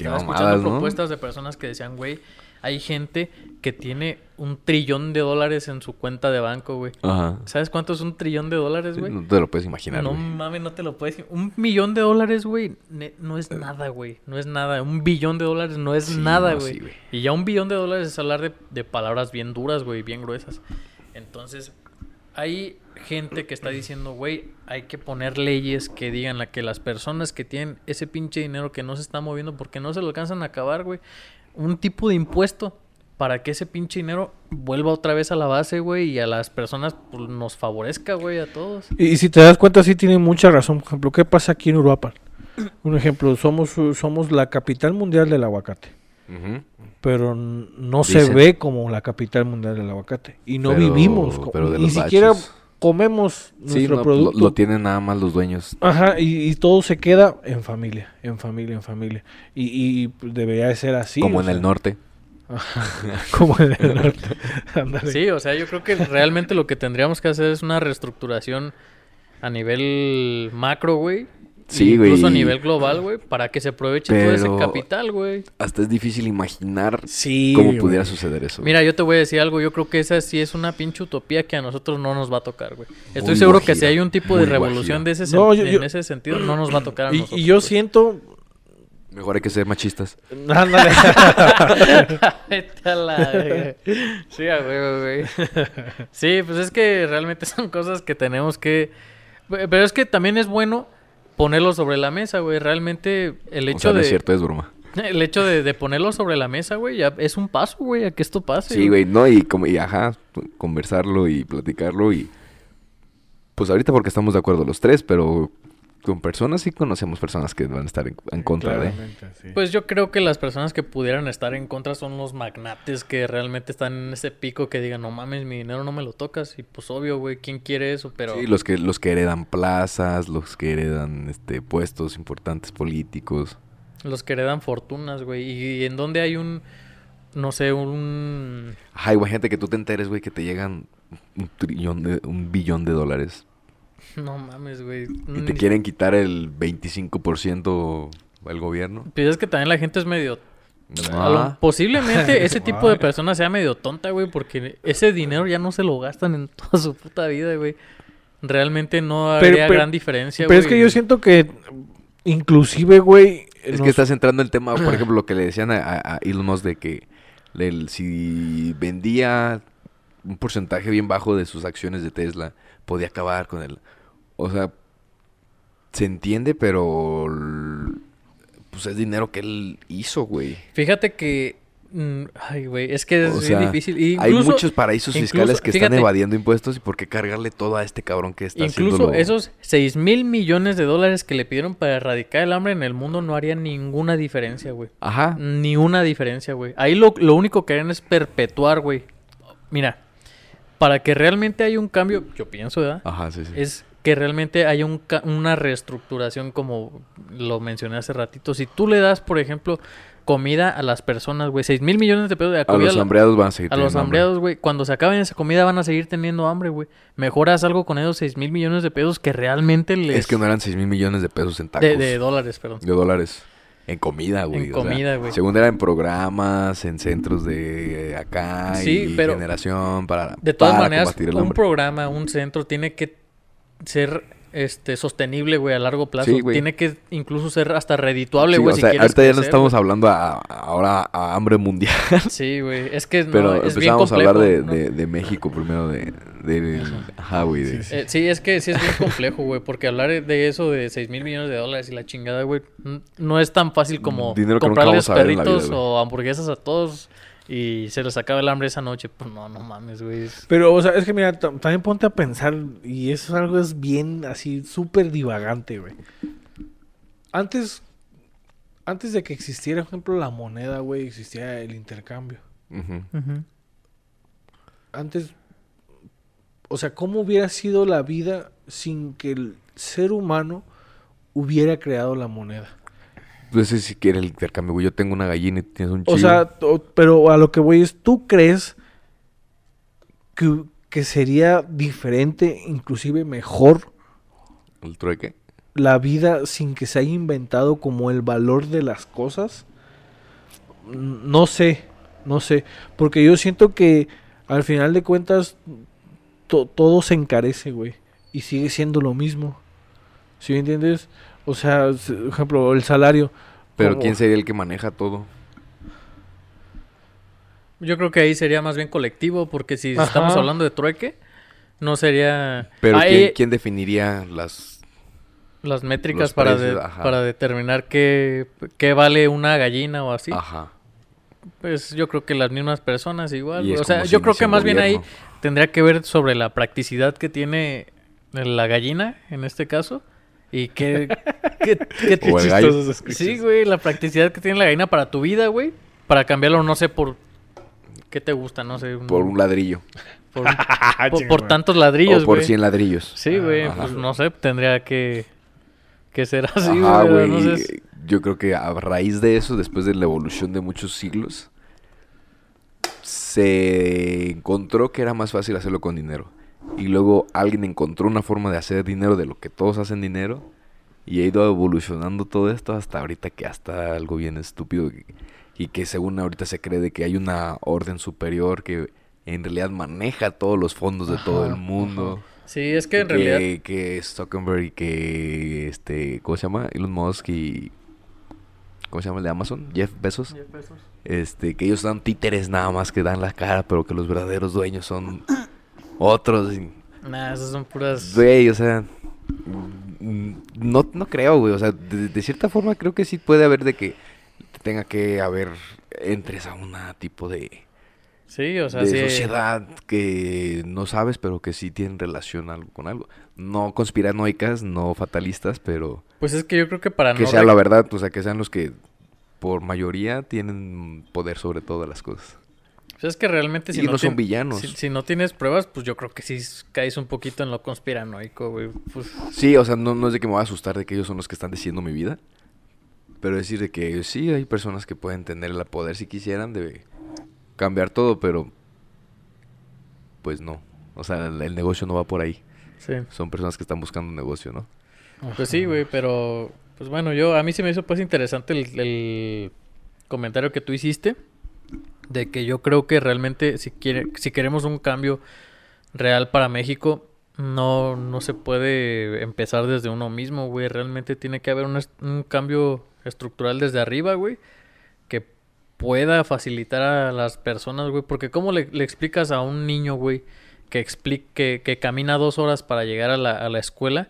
S1: Qué
S2: estaba
S1: mamadas,
S2: escuchando
S1: ¿no?
S2: propuestas de personas que decían, güey, hay gente que tiene un trillón de dólares en su cuenta de banco, güey.
S1: Ajá.
S2: ¿Sabes cuánto es un trillón de dólares, güey?
S1: No te lo puedes imaginar,
S2: No
S1: güey.
S2: mames, no te lo puedes. Un millón de dólares, güey, no es nada, güey. No es nada. Un billón de dólares no es
S1: Sí,
S2: nada,
S1: no,
S2: güey.
S1: sí, güey.
S2: y ya un billón de dólares es hablar de, de palabras bien duras, güey, bien gruesas. Entonces, hay gente que está diciendo, güey, hay que poner leyes que digan la que las personas que tienen ese pinche dinero que no se está moviendo porque no se lo alcanzan a acabar, güey, un tipo de impuesto para que ese pinche dinero vuelva otra vez a la base, güey, y a las personas pues, nos favorezca, güey, a todos.
S3: Y, si te das cuenta, sí tiene mucha razón. Por ejemplo, ¿qué pasa aquí en Uruapan? Un ejemplo, somos, somos la capital mundial del aguacate. Pero no se ve como la capital mundial del aguacate. Y no
S1: Pero-
S3: vivimos, co-
S1: pero de
S3: ni siquiera
S1: baches.
S3: comemos
S1: Sí,
S3: nuestro
S1: no,
S3: producto.
S1: lo tienen nada más los dueños.
S3: Ajá, y, y todo se queda en familia, en familia, en familia. Y, y debería de ser así.
S1: como en
S3: sea,
S1: el norte.
S3: como en el norte.
S2: Sí, o sea, yo creo que realmente lo que tendríamos que hacer es una reestructuración a nivel macro, güey.
S1: Sí, güey.
S2: Incluso a nivel global, güey, para que se aproveche todo ese capital, güey.
S1: Hasta es difícil imaginar
S3: Sí,
S1: cómo
S3: güey.
S1: pudiera suceder eso.
S2: Mira, yo te voy a decir algo, yo creo que esa sí es una pinche utopía que a nosotros no nos va a tocar, güey. Estoy
S1: Muy
S2: seguro que si hay un tipo de
S1: muy
S2: revolución de ese sen-
S3: No, yo-
S2: en ese sentido, no nos va a tocar a
S3: Y,
S2: nosotros.
S3: y yo
S2: güey.
S3: siento...
S1: Mejor hay que ser machistas.
S3: Ándale.
S2: La. Sí, a huevo, güey. Sí, pues es que realmente son cosas que tenemos que... Pero es que también es bueno ponerlo sobre la mesa, güey. Realmente el
S1: o
S2: hecho
S1: sea, no
S2: de...
S1: es cierto, es broma.
S2: El hecho de, de ponerlo sobre la mesa, güey, ya es un paso, güey, a que esto pase.
S1: Sí, güey, no, y como, y ajá, conversarlo y platicarlo y... Pues ahorita porque estamos de acuerdo los tres, pero con personas sí conocemos personas que van a estar en, en contra de...
S3: Sí.
S2: Pues yo creo que las personas que pudieran estar en contra son los magnates que realmente están en ese pico que digan, no mames, mi dinero no me lo tocas. Y pues obvio, güey, ¿quién quiere eso? Pero...
S1: Sí, los que, los que heredan plazas, los que heredan este, puestos importantes políticos.
S2: Los que heredan fortunas, güey. Y en donde hay un, no sé, un...
S1: Ajá, imagínate que tú te enteres, güey, que te llegan un trillón de, un billón de dólares.
S2: No mames, güey.
S1: Y te quieren quitar el 25% al gobierno.
S2: Pues es que también la gente es medio...
S1: Ah,
S2: posiblemente ese tipo de persona sea medio tonta, güey, porque ese dinero ya no se lo gastan en toda su puta vida, güey. Realmente no
S3: Pero-
S2: habría
S3: pero-
S2: gran diferencia,
S3: Pero es que yo siento que inclusive, güey...
S1: es
S3: nos-
S1: que estás entrando en el tema, por ejemplo, lo que le decían a, a- a Elon Musk de que el- si vendía un porcentaje bien bajo de sus acciones de Tesla, podía acabar con él. O sea, se entiende, pero pues es dinero que él hizo, güey.
S2: Fíjate que... mm, Ay, güey, es que es
S1: O
S2: bien difícil.
S1: Hay
S2: incluso-
S1: muchos paraísos
S2: incluso,
S1: fiscales que están evadiendo impuestos y por qué cargarle todo a este cabrón que está
S2: Incluso
S1: haciéndolo?
S2: esos 6 mil millones de dólares que le pidieron para erradicar el hambre en el mundo no harían ninguna diferencia, güey.
S1: Ajá.
S2: Ni una diferencia, güey. Ahí lo, lo único que harían es perpetuar, güey. Mira, para que realmente haya un cambio, yo pienso, ¿verdad?
S1: Ajá, sí, sí.
S2: Es que realmente haya un una reestructuración como lo mencioné hace ratito. Si tú le das, por ejemplo, comida a las personas, güey, 6 mil millones de pesos de
S1: a
S2: comida
S1: los hambreados van a seguir
S2: a los
S1: teniendo hambre.
S2: hambreados, güey, cuando se acaben esa comida van a seguir teniendo hambre, güey. Mejoras algo con esos 6 mil millones de pesos que realmente les...
S1: Es que no eran 6 mil millones de pesos en tacos.
S2: de, de dólares, perdón.
S1: De dólares. En comida, güey.
S2: En
S1: o
S2: comida, güey.
S1: Según era en programas, en centros de eh, acá
S2: Sí,
S1: y
S2: pero
S1: generación para,
S2: De todas
S1: para
S2: maneras,
S1: combatir el
S2: un
S1: hambre.
S2: programa, un centro tiene que ser este sostenible, güey, a largo plazo.
S1: Sí,
S2: tiene que incluso ser hasta redituable, güey, si
S1: sea,
S2: quieres
S1: ahorita ya no estamos
S2: güey.
S1: hablando a, ahora a hambre mundial,
S2: Sí, güey, es que no,
S1: pero
S2: es bien
S1: empezamos a
S2: complejo.
S1: hablar de,
S2: ¿no?
S1: de- de México primero, de, de ajá, güey,
S3: Sí, sí.
S2: Eh, sí, es que sí es bien complejo, güey, porque hablar de eso de 6 mil millones de dólares y la chingada, güey, no es tan fácil como
S1: Dinero
S2: comprarles
S1: vida,
S2: perritos o hamburguesas a todos y se les acaba el hambre esa noche. Pues no, no mames, güey.
S3: Pero, o sea, es que mira, tam- también ponte a pensar, y eso es algo es bien así, súper divagante, güey. Antes, antes de que existiera, por ejemplo, la moneda, güey, existía el intercambio. Antes, o sea, ¿cómo hubiera sido la vida sin que el ser humano hubiera creado la moneda?
S1: No sé si quiere el intercambio, güey. Yo tengo una gallina y tienes un
S3: O
S1: chivo.
S3: sea, o- pero a lo que voy es, ¿tú crees que, que sería diferente, inclusive mejor,
S1: ¿El trueque?
S3: la vida sin que se haya inventado como el valor de las cosas? No sé, no sé. Porque yo siento que al final de cuentas to- todo se encarece, güey. Y sigue siendo lo mismo. ¿Sí me entiendes? O sea, por ejemplo, el salario.
S1: Pero ¿quién sería el que maneja todo?
S2: Yo creo que ahí sería más bien colectivo, porque si
S3: Ajá.
S2: estamos hablando de trueque, no sería...
S1: Pero
S2: Ahí-
S1: ¿quién, quién definiría las...
S2: las métricas para, de- para determinar qué, qué vale una gallina o así.
S1: Ajá.
S2: Pues yo creo que las mismas personas igual.
S1: Y
S2: O sea, yo creo que más bien ahí tendría que ver sobre la practicidad que tiene la gallina, en este caso. Y qué... qué, qué-
S3: escucha
S2: Sí, güey, la practicidad que tiene la gallina para tu vida, güey. Para cambiarlo, no sé, por... ¿Qué te gusta? No sé.
S1: Por un ladrillo.
S2: por, por- por tantos ladrillos,
S1: o por
S2: güey.
S1: 100 ladrillos.
S2: Sí, güey,
S1: Ajá.
S2: pues no sé, tendría que... Que ser así,
S1: Ajá,
S2: güey.
S1: güey.
S2: No sé,
S1: Yo creo que a raíz de eso, después de la evolución de muchos siglos, se encontró que era más fácil hacerlo con dinero. Y luego alguien encontró una forma de hacer dinero de lo que todos hacen dinero. Y ha ido evolucionando todo esto hasta ahorita que hasta algo bien estúpido. Y, y que según ahorita se cree de que hay una orden superior que en realidad maneja todos los fondos de todo el
S3: Ajá,
S1: mundo.
S2: Sí, es que en
S1: que,
S2: realidad...
S1: que Zuckerberg y que este ¿cómo se llama? Elon Musk y ¿cómo se llama el de Amazon? Jeff Bezos. Este, que ellos dan títeres nada más que dan la cara, pero que los verdaderos dueños son otros. y-
S2: Nah, esas son puras...
S1: Güey, o sea, mm, no, no creo, güey. O sea, de, de cierta forma creo que sí puede haber de que tenga que haber entres a un tipo de,
S2: Sí, o sea,
S1: de
S2: sí.
S1: sociedad que no sabes, pero que sí tienen relación algo con algo. No conspiranoicas, no fatalistas, pero
S2: Pues es que yo creo que para
S1: que
S2: no...
S1: sea la verdad, o sea, que sean los que por mayoría tienen poder sobre todas las cosas.
S2: Pues es que realmente si
S1: y
S2: no,
S1: no son villanos.
S2: Si, si no tienes pruebas, pues yo creo que sí caes un poquito en lo conspiranoico, güey. Pues,
S1: Sí, o sea, no, no es de que me voy a asustar de que ellos son los que están diciendo mi vida. Pero decir de que sí hay personas que pueden tener el poder si quisieran de cambiar todo, pero pues no. O sea, el, el negocio no va por ahí.
S2: sí.
S1: Son personas que están buscando un negocio, ¿no?
S2: Pues sí, güey, pero... Pues bueno, yo... A mí se me hizo pues interesante el, el comentario que tú hiciste. De que yo creo que realmente si, quiere, si queremos un cambio real para México... No, no se puede empezar desde uno mismo, güey. Realmente tiene que haber un, un cambio estructural desde arriba, güey. Que pueda facilitar a las personas, güey. Porque ¿cómo le, le explicas a un niño, güey, que, expli- que, que camina dos horas para llegar a la, a la escuela,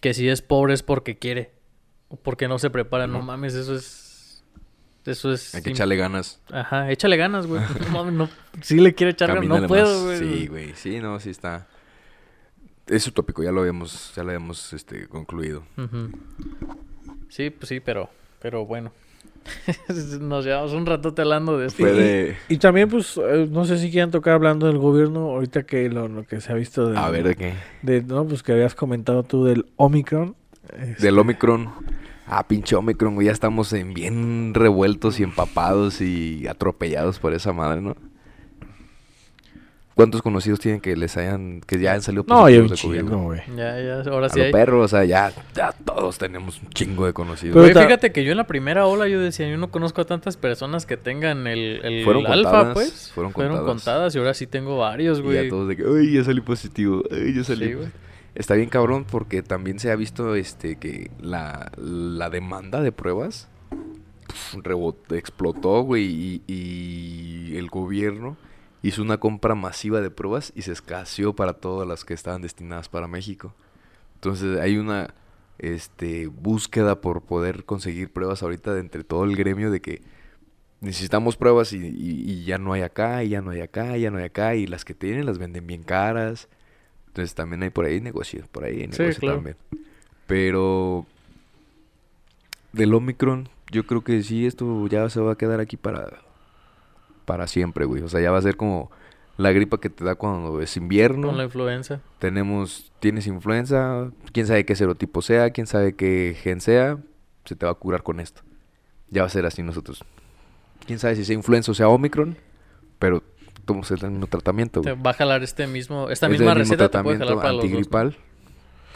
S2: que si es pobre es porque quiere? O porque no se prepara. No mames, eso es... Eso es...
S1: Hay que echarle ganas.
S2: Ajá, échale ganas, güey. No mames, no... Sí le quiere echar ganas, no puedo, güey.
S1: Sí, güey. Sí, no, sí está. Es utópico, ya lo habíamos, ya lo habíamos este, concluido.
S2: Sí, pues sí, pero... Pero bueno. Nos llevamos un ratote hablando de esto.
S1: De...
S3: Y también, pues, eh, no sé si quieran tocar hablando del gobierno, ahorita que lo, lo que se ha visto de,
S1: A ver, ¿de qué?
S3: de- no, pues que habías comentado tú del Omicron. Este,
S1: Del Omicron. Ah, pinche Omicron, güey. Ya estamos en bien revueltos y empapados y atropellados por esa madre, ¿no? ¿Cuántos conocidos tienen que les hayan, que ya han salido
S3: No, ya un
S1: positivos de COVID,
S3: chingo,
S1: güey?
S3: güey.
S2: Ya, ya, ahora
S1: A
S2: sí hay.
S1: perro, o sea, ya, ya todos tenemos un chingo de conocidos.
S3: Pero
S2: Güey, fíjate que yo en la primera ola yo decía, yo no conozco a tantas personas que tengan el, el
S1: Fueron
S2: alfa,
S1: contadas,
S2: pues.
S1: fueron
S2: contadas.
S1: contadas.
S2: y ahora sí tengo varios,
S1: y
S2: güey.
S1: ya todos de que, ay, ya salí positivo, ay, ya salí.
S2: Sí, güey.
S1: Está bien cabrón porque también se ha visto este que la, la demanda de pruebas explotó, güey, y, el gobierno hizo una compra masiva de pruebas y se escaseó para todas las que estaban destinadas para México. Entonces hay una este búsqueda por poder conseguir pruebas ahorita de entre todo el gremio de que necesitamos pruebas y, y- y ya no hay acá, y ya no hay acá, y ya no hay acá, y las que tienen las venden bien caras. Entonces también hay por ahí negocio, por ahí
S2: Sí,
S1: negocio
S2: claro.
S1: también. Pero del Omicron, yo creo que sí, esto ya se va a quedar aquí para, para siempre, güey. O sea, ya va a ser como la gripa que te da cuando es invierno.
S2: Con la influenza.
S1: Tenemos, tienes influenza, quién sabe qué serotipo sea, quién sabe qué gen sea, se te va a curar con esto. ya va a ser así nosotros. Quién sabe si sea influenza o sea Omicron, pero tomamos el mismo tratamiento,
S2: Te va a jalar este mismo, esta
S1: Es
S2: misma
S1: el mismo
S2: receta te puede jalar para los dos.
S1: antigripal.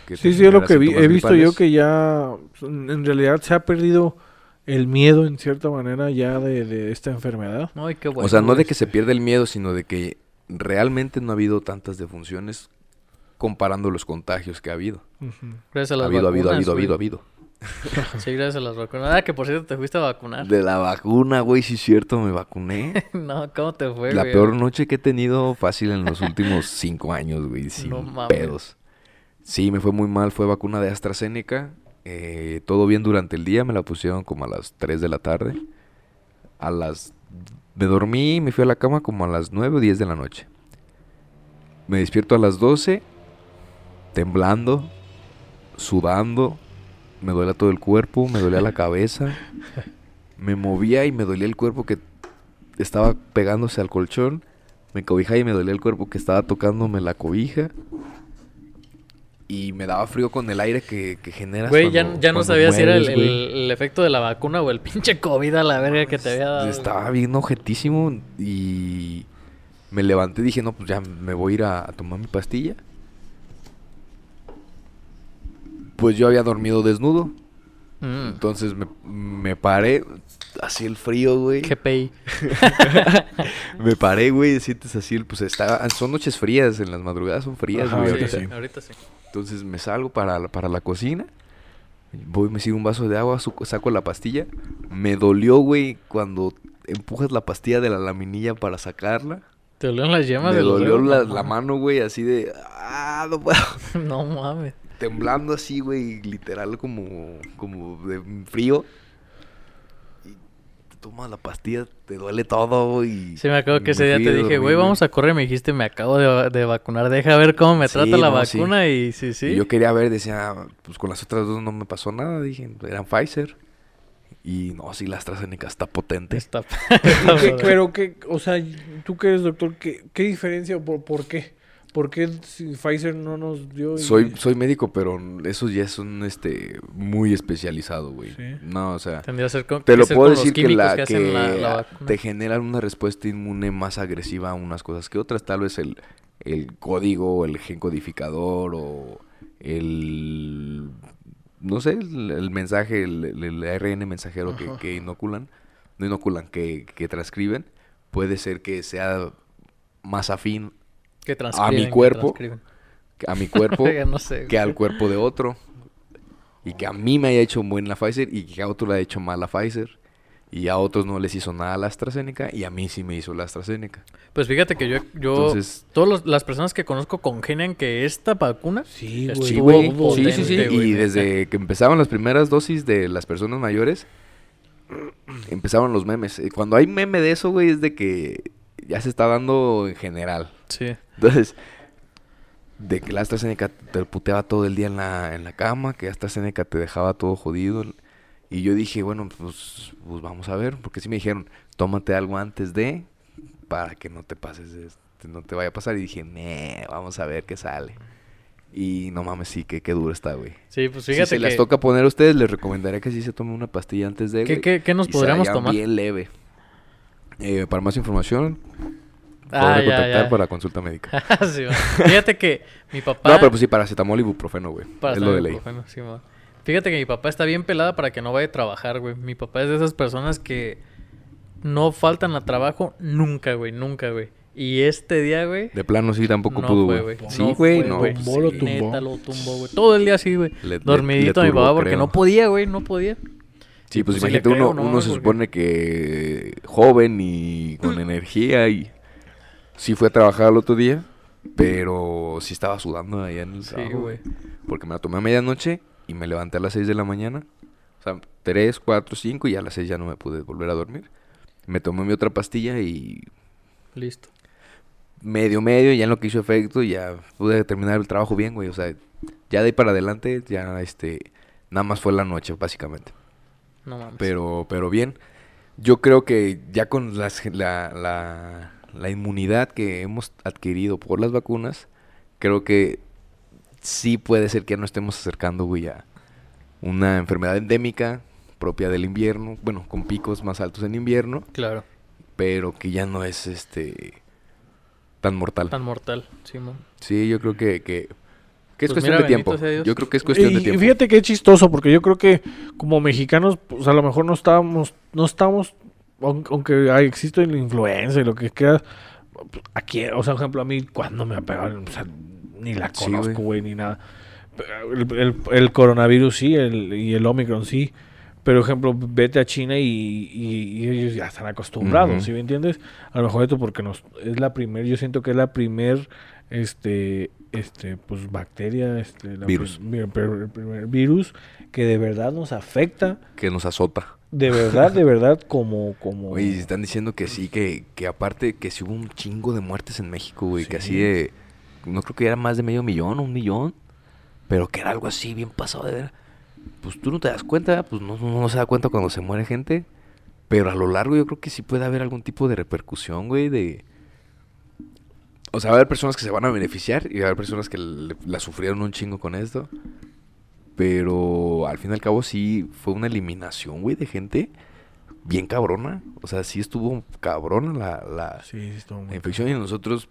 S3: Sí, sí, es lo que vi- he visto yo que ya en realidad se ha perdido el miedo en cierta manera ya de, de esta enfermedad.
S2: Ay, qué bueno.
S1: o sea, no de que se pierda el miedo, sino de que realmente no ha habido tantas defunciones comparando los contagios que ha habido.
S2: Gracias a
S1: Ha habido, ha habido, ha
S2: vacunas,
S1: habido, ha
S2: güey.
S1: habido, ha habido.
S2: Sí, gracias a las vacunas. Ah, que por cierto te fuiste a vacunar.
S1: De la vacuna, güey, sí es cierto, me vacuné.
S2: no, ¿cómo te fue,
S1: la
S2: güey?
S1: peor noche que he tenido fácil en los últimos cinco años, güey, sin
S2: No mames.
S1: pedos. Sí, me fue muy mal, fue vacuna de AstraZeneca. eh, todo bien durante el día, me la pusieron como a las 3 de la tarde. A las... Me dormí y me fui a la cama como a las 9 o 10 de la noche. Me despierto a las 12, temblando, sudando, me dolía todo el cuerpo, me dolía la cabeza, me movía y me dolía el cuerpo que estaba pegándose al colchón, me cobijaba y me dolía el cuerpo que estaba tocándome la cobija. Y me daba frío con el aire que, que generas.
S2: Güey, ya, ya no sabía si era el, efecto de la vacuna o el pinche COVID a la verga que te había dado.
S1: Estaba bien objetísimo y me levanté y dije, no, pues ya me voy a ir a, a tomar mi pastilla. Pues yo había dormido desnudo.
S2: Mm,
S1: Entonces me, me paré, así el frío, güey.
S2: GPI.
S1: Me paré, güey, sientes así, el- pues está, son noches frías, en las madrugadas son frías,
S3: Ajá,
S1: güey.
S3: ahorita
S2: Sí,
S1: ahorita.
S3: sí.
S2: ahorita sí.
S1: Entonces me salgo para, la- para la cocina, voy, me sirvo un vaso de agua, saco la pastilla. Me dolió, güey, cuando empujas la pastilla de la laminilla para sacarla.
S2: ¿Te dolieron las yemas
S1: Me
S2: de
S1: dolió la, mano, güey, así de, ah, no puedo.
S2: No mames.
S1: Temblando así, güey, literal como, como de frío. Y te tomas la pastilla, te duele todo, güey.
S2: Sí, me acuerdo que ese día te dije, güey, vamos a correr. Me dijiste, me acabo de, de vacunar. Deja ver cómo me
S1: Sí,
S2: trata la
S1: no, sí.
S2: vacuna. Y sí, sí.
S1: Y yo quería ver, decía, pues con las otras dos no me pasó nada, dije, eran Pfizer. Y no, sí, la AstraZeneca está potente.
S2: Está-
S3: ¿Qué- pero que, o sea, tú que eres doctor, ¿qué, qué diferencia o por, por qué? ¿Por qué si Pfizer no nos dio? y-
S1: Soy, soy médico, pero esos ya son este muy especializado, güey.
S3: Sí.
S1: No, o sea,
S2: Tendría que ser con,
S1: te lo
S2: ser
S1: puedo decir que, la,
S2: que hacen
S1: que
S2: la, la vacuna.
S1: te generan una respuesta inmune más agresiva a unas cosas que otras. Tal vez el, el código, el gen codificador o el... No sé, el, el mensaje, el, el- ARN mensajero que, que inoculan, no inoculan, que, que transcriben, puede ser que sea más afín
S2: Que transcriben, que
S1: cuerpo,
S2: transcriben.
S1: a mi cuerpo
S2: Ya no sé.
S1: que al cuerpo de otro. Y que a mí me haya hecho buen la Pfizer y que a otro le haya hecho mal la Pfizer. Y a otros no les hizo nada la AstraZeneca y a mí sí me hizo la AstraZeneca.
S2: Pues fíjate que yo, yo
S1: Entonces-
S2: todas las personas que conozco congenian que esta vacuna
S3: Sí,
S2: Sí,
S3: güey.
S1: Sí,
S2: Estuvo
S1: güey.
S2: potente,
S1: Sí, sí, sí.
S2: güey,
S1: Y desde que empezaban las primeras dosis de las personas mayores, empezaron los memes. Cuando hay meme de eso, güey, es de que ya se está dando en general.
S2: Sí.
S1: Entonces, de que la AstraZeneca te puteaba todo el día en la, en la cama, que AstraZeneca te dejaba todo jodido. Y yo dije, bueno, pues, pues vamos a ver, porque sí me dijeron, tómate algo antes de, para que no te pases, este, no te vaya a pasar. Y dije, nee, vamos a ver qué sale. Y no mames, sí, que qué duro está, güey.
S2: Sí, pues
S1: Si
S2: fíjate
S1: se
S2: que...
S1: las toca poner a ustedes, les recomendaría que sí se tomen una pastilla antes de,
S2: ¿Qué,
S1: güey,
S2: qué, qué nos podríamos tomar?
S1: bien leve. Eh, para más información,
S2: Ah,
S1: podré
S2: ya,
S1: contactar
S2: ya.
S1: para consulta médica.
S2: Sí, va. Fíjate que mi papá...
S1: No, pero pues sí, paracetamol y ibuprofeno, güey.
S2: Para
S1: es lo de ley.
S2: ibuprofeno, sí. Fíjate que mi papá está bien pelada para que no vaya a trabajar, güey. Mi papá es de esas personas que no faltan a trabajo nunca, güey, nunca, güey. Y este día, güey,
S1: De plano sí tampoco
S2: no
S1: pudo, güey.
S2: güey.
S1: Sí,
S2: No
S1: güey,
S2: fue,
S1: no.
S2: güey.
S1: pues
S3: Tumbó, lo
S1: sí.
S3: tumbó.
S2: neta lo tumbó, güey. Todo el día así, güey.
S1: Le- le-
S2: Dormidito
S1: le
S2: mi papá porque
S1: creo.
S2: no podía, güey, no podía.
S1: Sí, pues
S2: Pues
S1: imagínate, uno,
S2: ¿no?
S1: uno se supone que joven y con energía y sí fue a trabajar el otro día, pero sí estaba sudando allá en el
S2: Sí,
S1: trabajo,
S2: güey.
S1: Porque me la tomé a medianoche y me levanté a las 6 de la mañana. O sea, 3, 4, 5 y a las 6 ya no me pude volver a dormir. Me tomé mi otra pastilla y
S2: Listo.
S1: medio, medio, ya en lo que hizo efecto, ya pude terminar el trabajo bien, güey. O sea, ya de ahí para adelante, ya este, nada más fue la noche, básicamente.
S2: No mames.
S1: Pero, pero bien. Yo creo que ya con las, la, la, la inmunidad que hemos adquirido por las vacunas, creo que sí puede ser que ya no estemos acercando, güey, a una enfermedad endémica propia del invierno, bueno, con picos más altos en invierno,
S2: Claro.
S1: pero que ya no es este tan mortal.
S2: Tan mortal, Simón.
S1: Sí, yo creo que, que, que es
S2: Pues
S1: cuestión
S2: mira,
S1: de tiempo. Yo creo que es cuestión
S3: y,
S1: de
S3: y
S1: tiempo.
S3: fíjate que es chistoso, porque yo creo que como mexicanos, pues a lo mejor no estábamos, no estamos, aunque existe la influencia y lo que quieras, aquí, o sea, por ejemplo, a mí, cuando me ha pegado? O sea, ni la conozco,
S1: güey,
S3: ni nada. El, el- el coronavirus sí, el, y el Omicron sí. Pero, ejemplo, vete a China y, y- y ellos ya están acostumbrados,
S1: Ujú.
S3: ¿sí me entiendes? A lo mejor esto porque nos, es la primer, yo siento que es la primer, este, este, pues, bacteria, este, la
S1: Virus.
S3: prim- primer virus que de verdad nos afecta,
S1: Que nos azota.
S3: De verdad, de verdad, como, como...
S1: Oye, están diciendo que sí, que, que aparte que sí hubo un chingo de muertes en México, güey. Que
S3: Sí.
S1: así de... No creo que era más de medio millón un millón. Pero que era algo así bien pasado de ver. Pues tú no te das cuenta, pues no, no, no se da cuenta cuando se muere gente. Pero a lo largo yo creo que sí puede haber algún tipo de repercusión, güey, de... O sea, va a haber personas que se van a beneficiar y va a haber personas que le- la sufrieron un chingo con esto. Pero al fin y al cabo sí fue una eliminación, güey, de gente bien cabrona. O sea, sí estuvo cabrona la, la,
S3: Sí, sí, estuvo muy
S1: la infección y nosotros,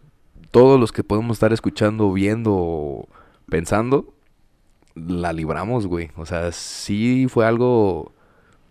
S1: todos los que podemos estar escuchando, viendo, pensando, la libramos, güey. O sea, sí fue algo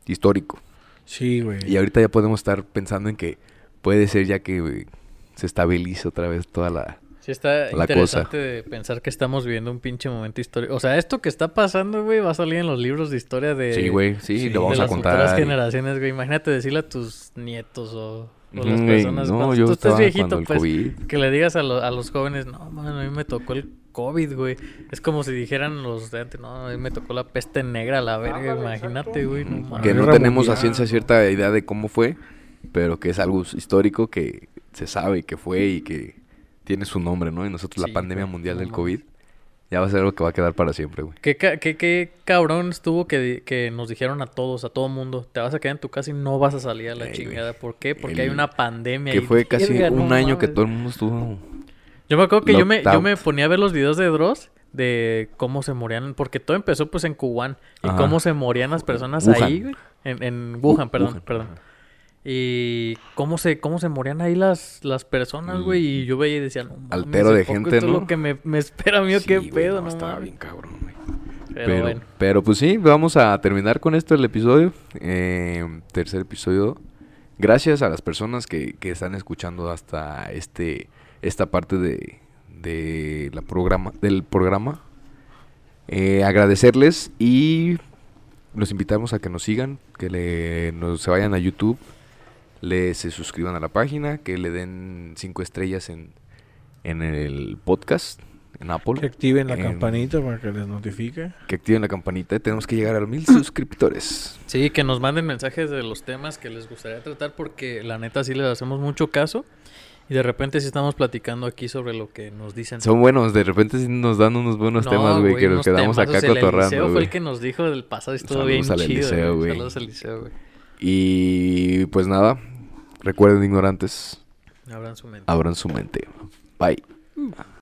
S1: histórico.
S3: Sí, güey.
S1: Y ahorita ya podemos estar pensando en que puede ser ya que se estabilice otra vez toda la...
S2: Sí está
S1: La
S2: interesante de pensar que estamos viviendo un pinche momento histórico. O sea, esto que está pasando, güey, va a salir en los libros de historia de,
S1: Sí, güey, sí,
S3: sí,
S1: lo vamos
S2: de
S1: a
S2: las futuras
S1: contar. y-
S2: generaciones, güey. Imagínate decirle a tus nietos o, o las personas
S1: no,
S2: cuando
S1: yo
S2: tú estés
S1: estaba
S2: viejito, pues,
S1: COVID.
S2: que le digas a, lo- a los jóvenes, no, man, a mí me tocó el COVID, güey. Es como si dijeran los de antes, no, a mí me tocó la peste negra, la verga, imagínate, güey. No,
S1: que no tenemos a ciencia cierta idea de cómo fue, pero que es algo histórico que se sabe que fue y que tiene su nombre, ¿no? Y nosotros
S2: Sí,
S1: la pandemia
S2: güey,
S1: mundial
S2: no
S1: del. COVID ya va a ser algo que va a quedar para siempre, güey.
S2: ¿Qué, ca- qué, qué cabrón estuvo que, que nos dijeron a todos, a todo mundo, te vas a quedar en tu casa y no vas a salir a la
S1: güey.
S2: chingada? ¿Por qué? Porque
S1: El-
S2: hay una pandemia.
S1: Que fue casi un año que todo el mundo estuvo...
S2: Yo me acuerdo que yo me, yo me ponía a ver los videos de Dross de cómo se morían, porque todo empezó pues en Wuhan y
S1: Ajá.
S2: cómo se morían las personas
S1: Wuhan.
S2: ahí, güey. En, en Wuhan,
S1: Uh,
S2: perdón,
S1: Wuhan,
S2: perdón.
S1: ajá.
S2: Y cómo se, cómo se morían ahí las, las personas, güey. Y yo veía y decía, no mames,
S1: Altero de
S2: ¿a poco
S1: gente,
S2: esto es
S1: ¿no?
S2: lo que me, me espera a mí, o
S1: Sí,
S2: qué pedo,
S1: no,
S2: no,
S1: estaba bien cabrón, güey.
S2: Pero,
S1: Pero,
S2: bueno.
S1: pero pues sí, vamos a terminar con esto el episodio. Eh, tercer episodio. Gracias a las personas que, que están escuchando hasta este esta parte de, de la programa, del programa. Eh, agradecerles y los invitamos a que nos sigan, que le, nos, se vayan a YouTube, le, se suscriban a la página, que le den cinco estrellas en, en el podcast, en Apple
S3: Que activen la
S1: en-
S3: campanita para que les notifique.
S1: que activen la campanita. Tenemos que llegar a los mil suscriptores.
S2: Sí, que nos manden mensajes de los temas que les gustaría tratar porque la neta sí les hacemos mucho caso. Y de repente sí estamos platicando aquí sobre lo que nos dicen.
S1: Son buenos, de repente sí nos dan unos buenos
S2: No,
S1: temas, güey, que nos quedamos acá cotorrando,
S2: Eliseo fue
S1: güey.
S2: el que nos dijo del pasado y estuvo
S1: Saludos
S2: bien
S1: al
S2: chido.
S1: Eliseo, güey.
S2: Saludos al Eliseo, güey.
S1: Y pues nada, recuerden ignorantes,
S2: Abran su mente.
S1: abran su mente. Bye.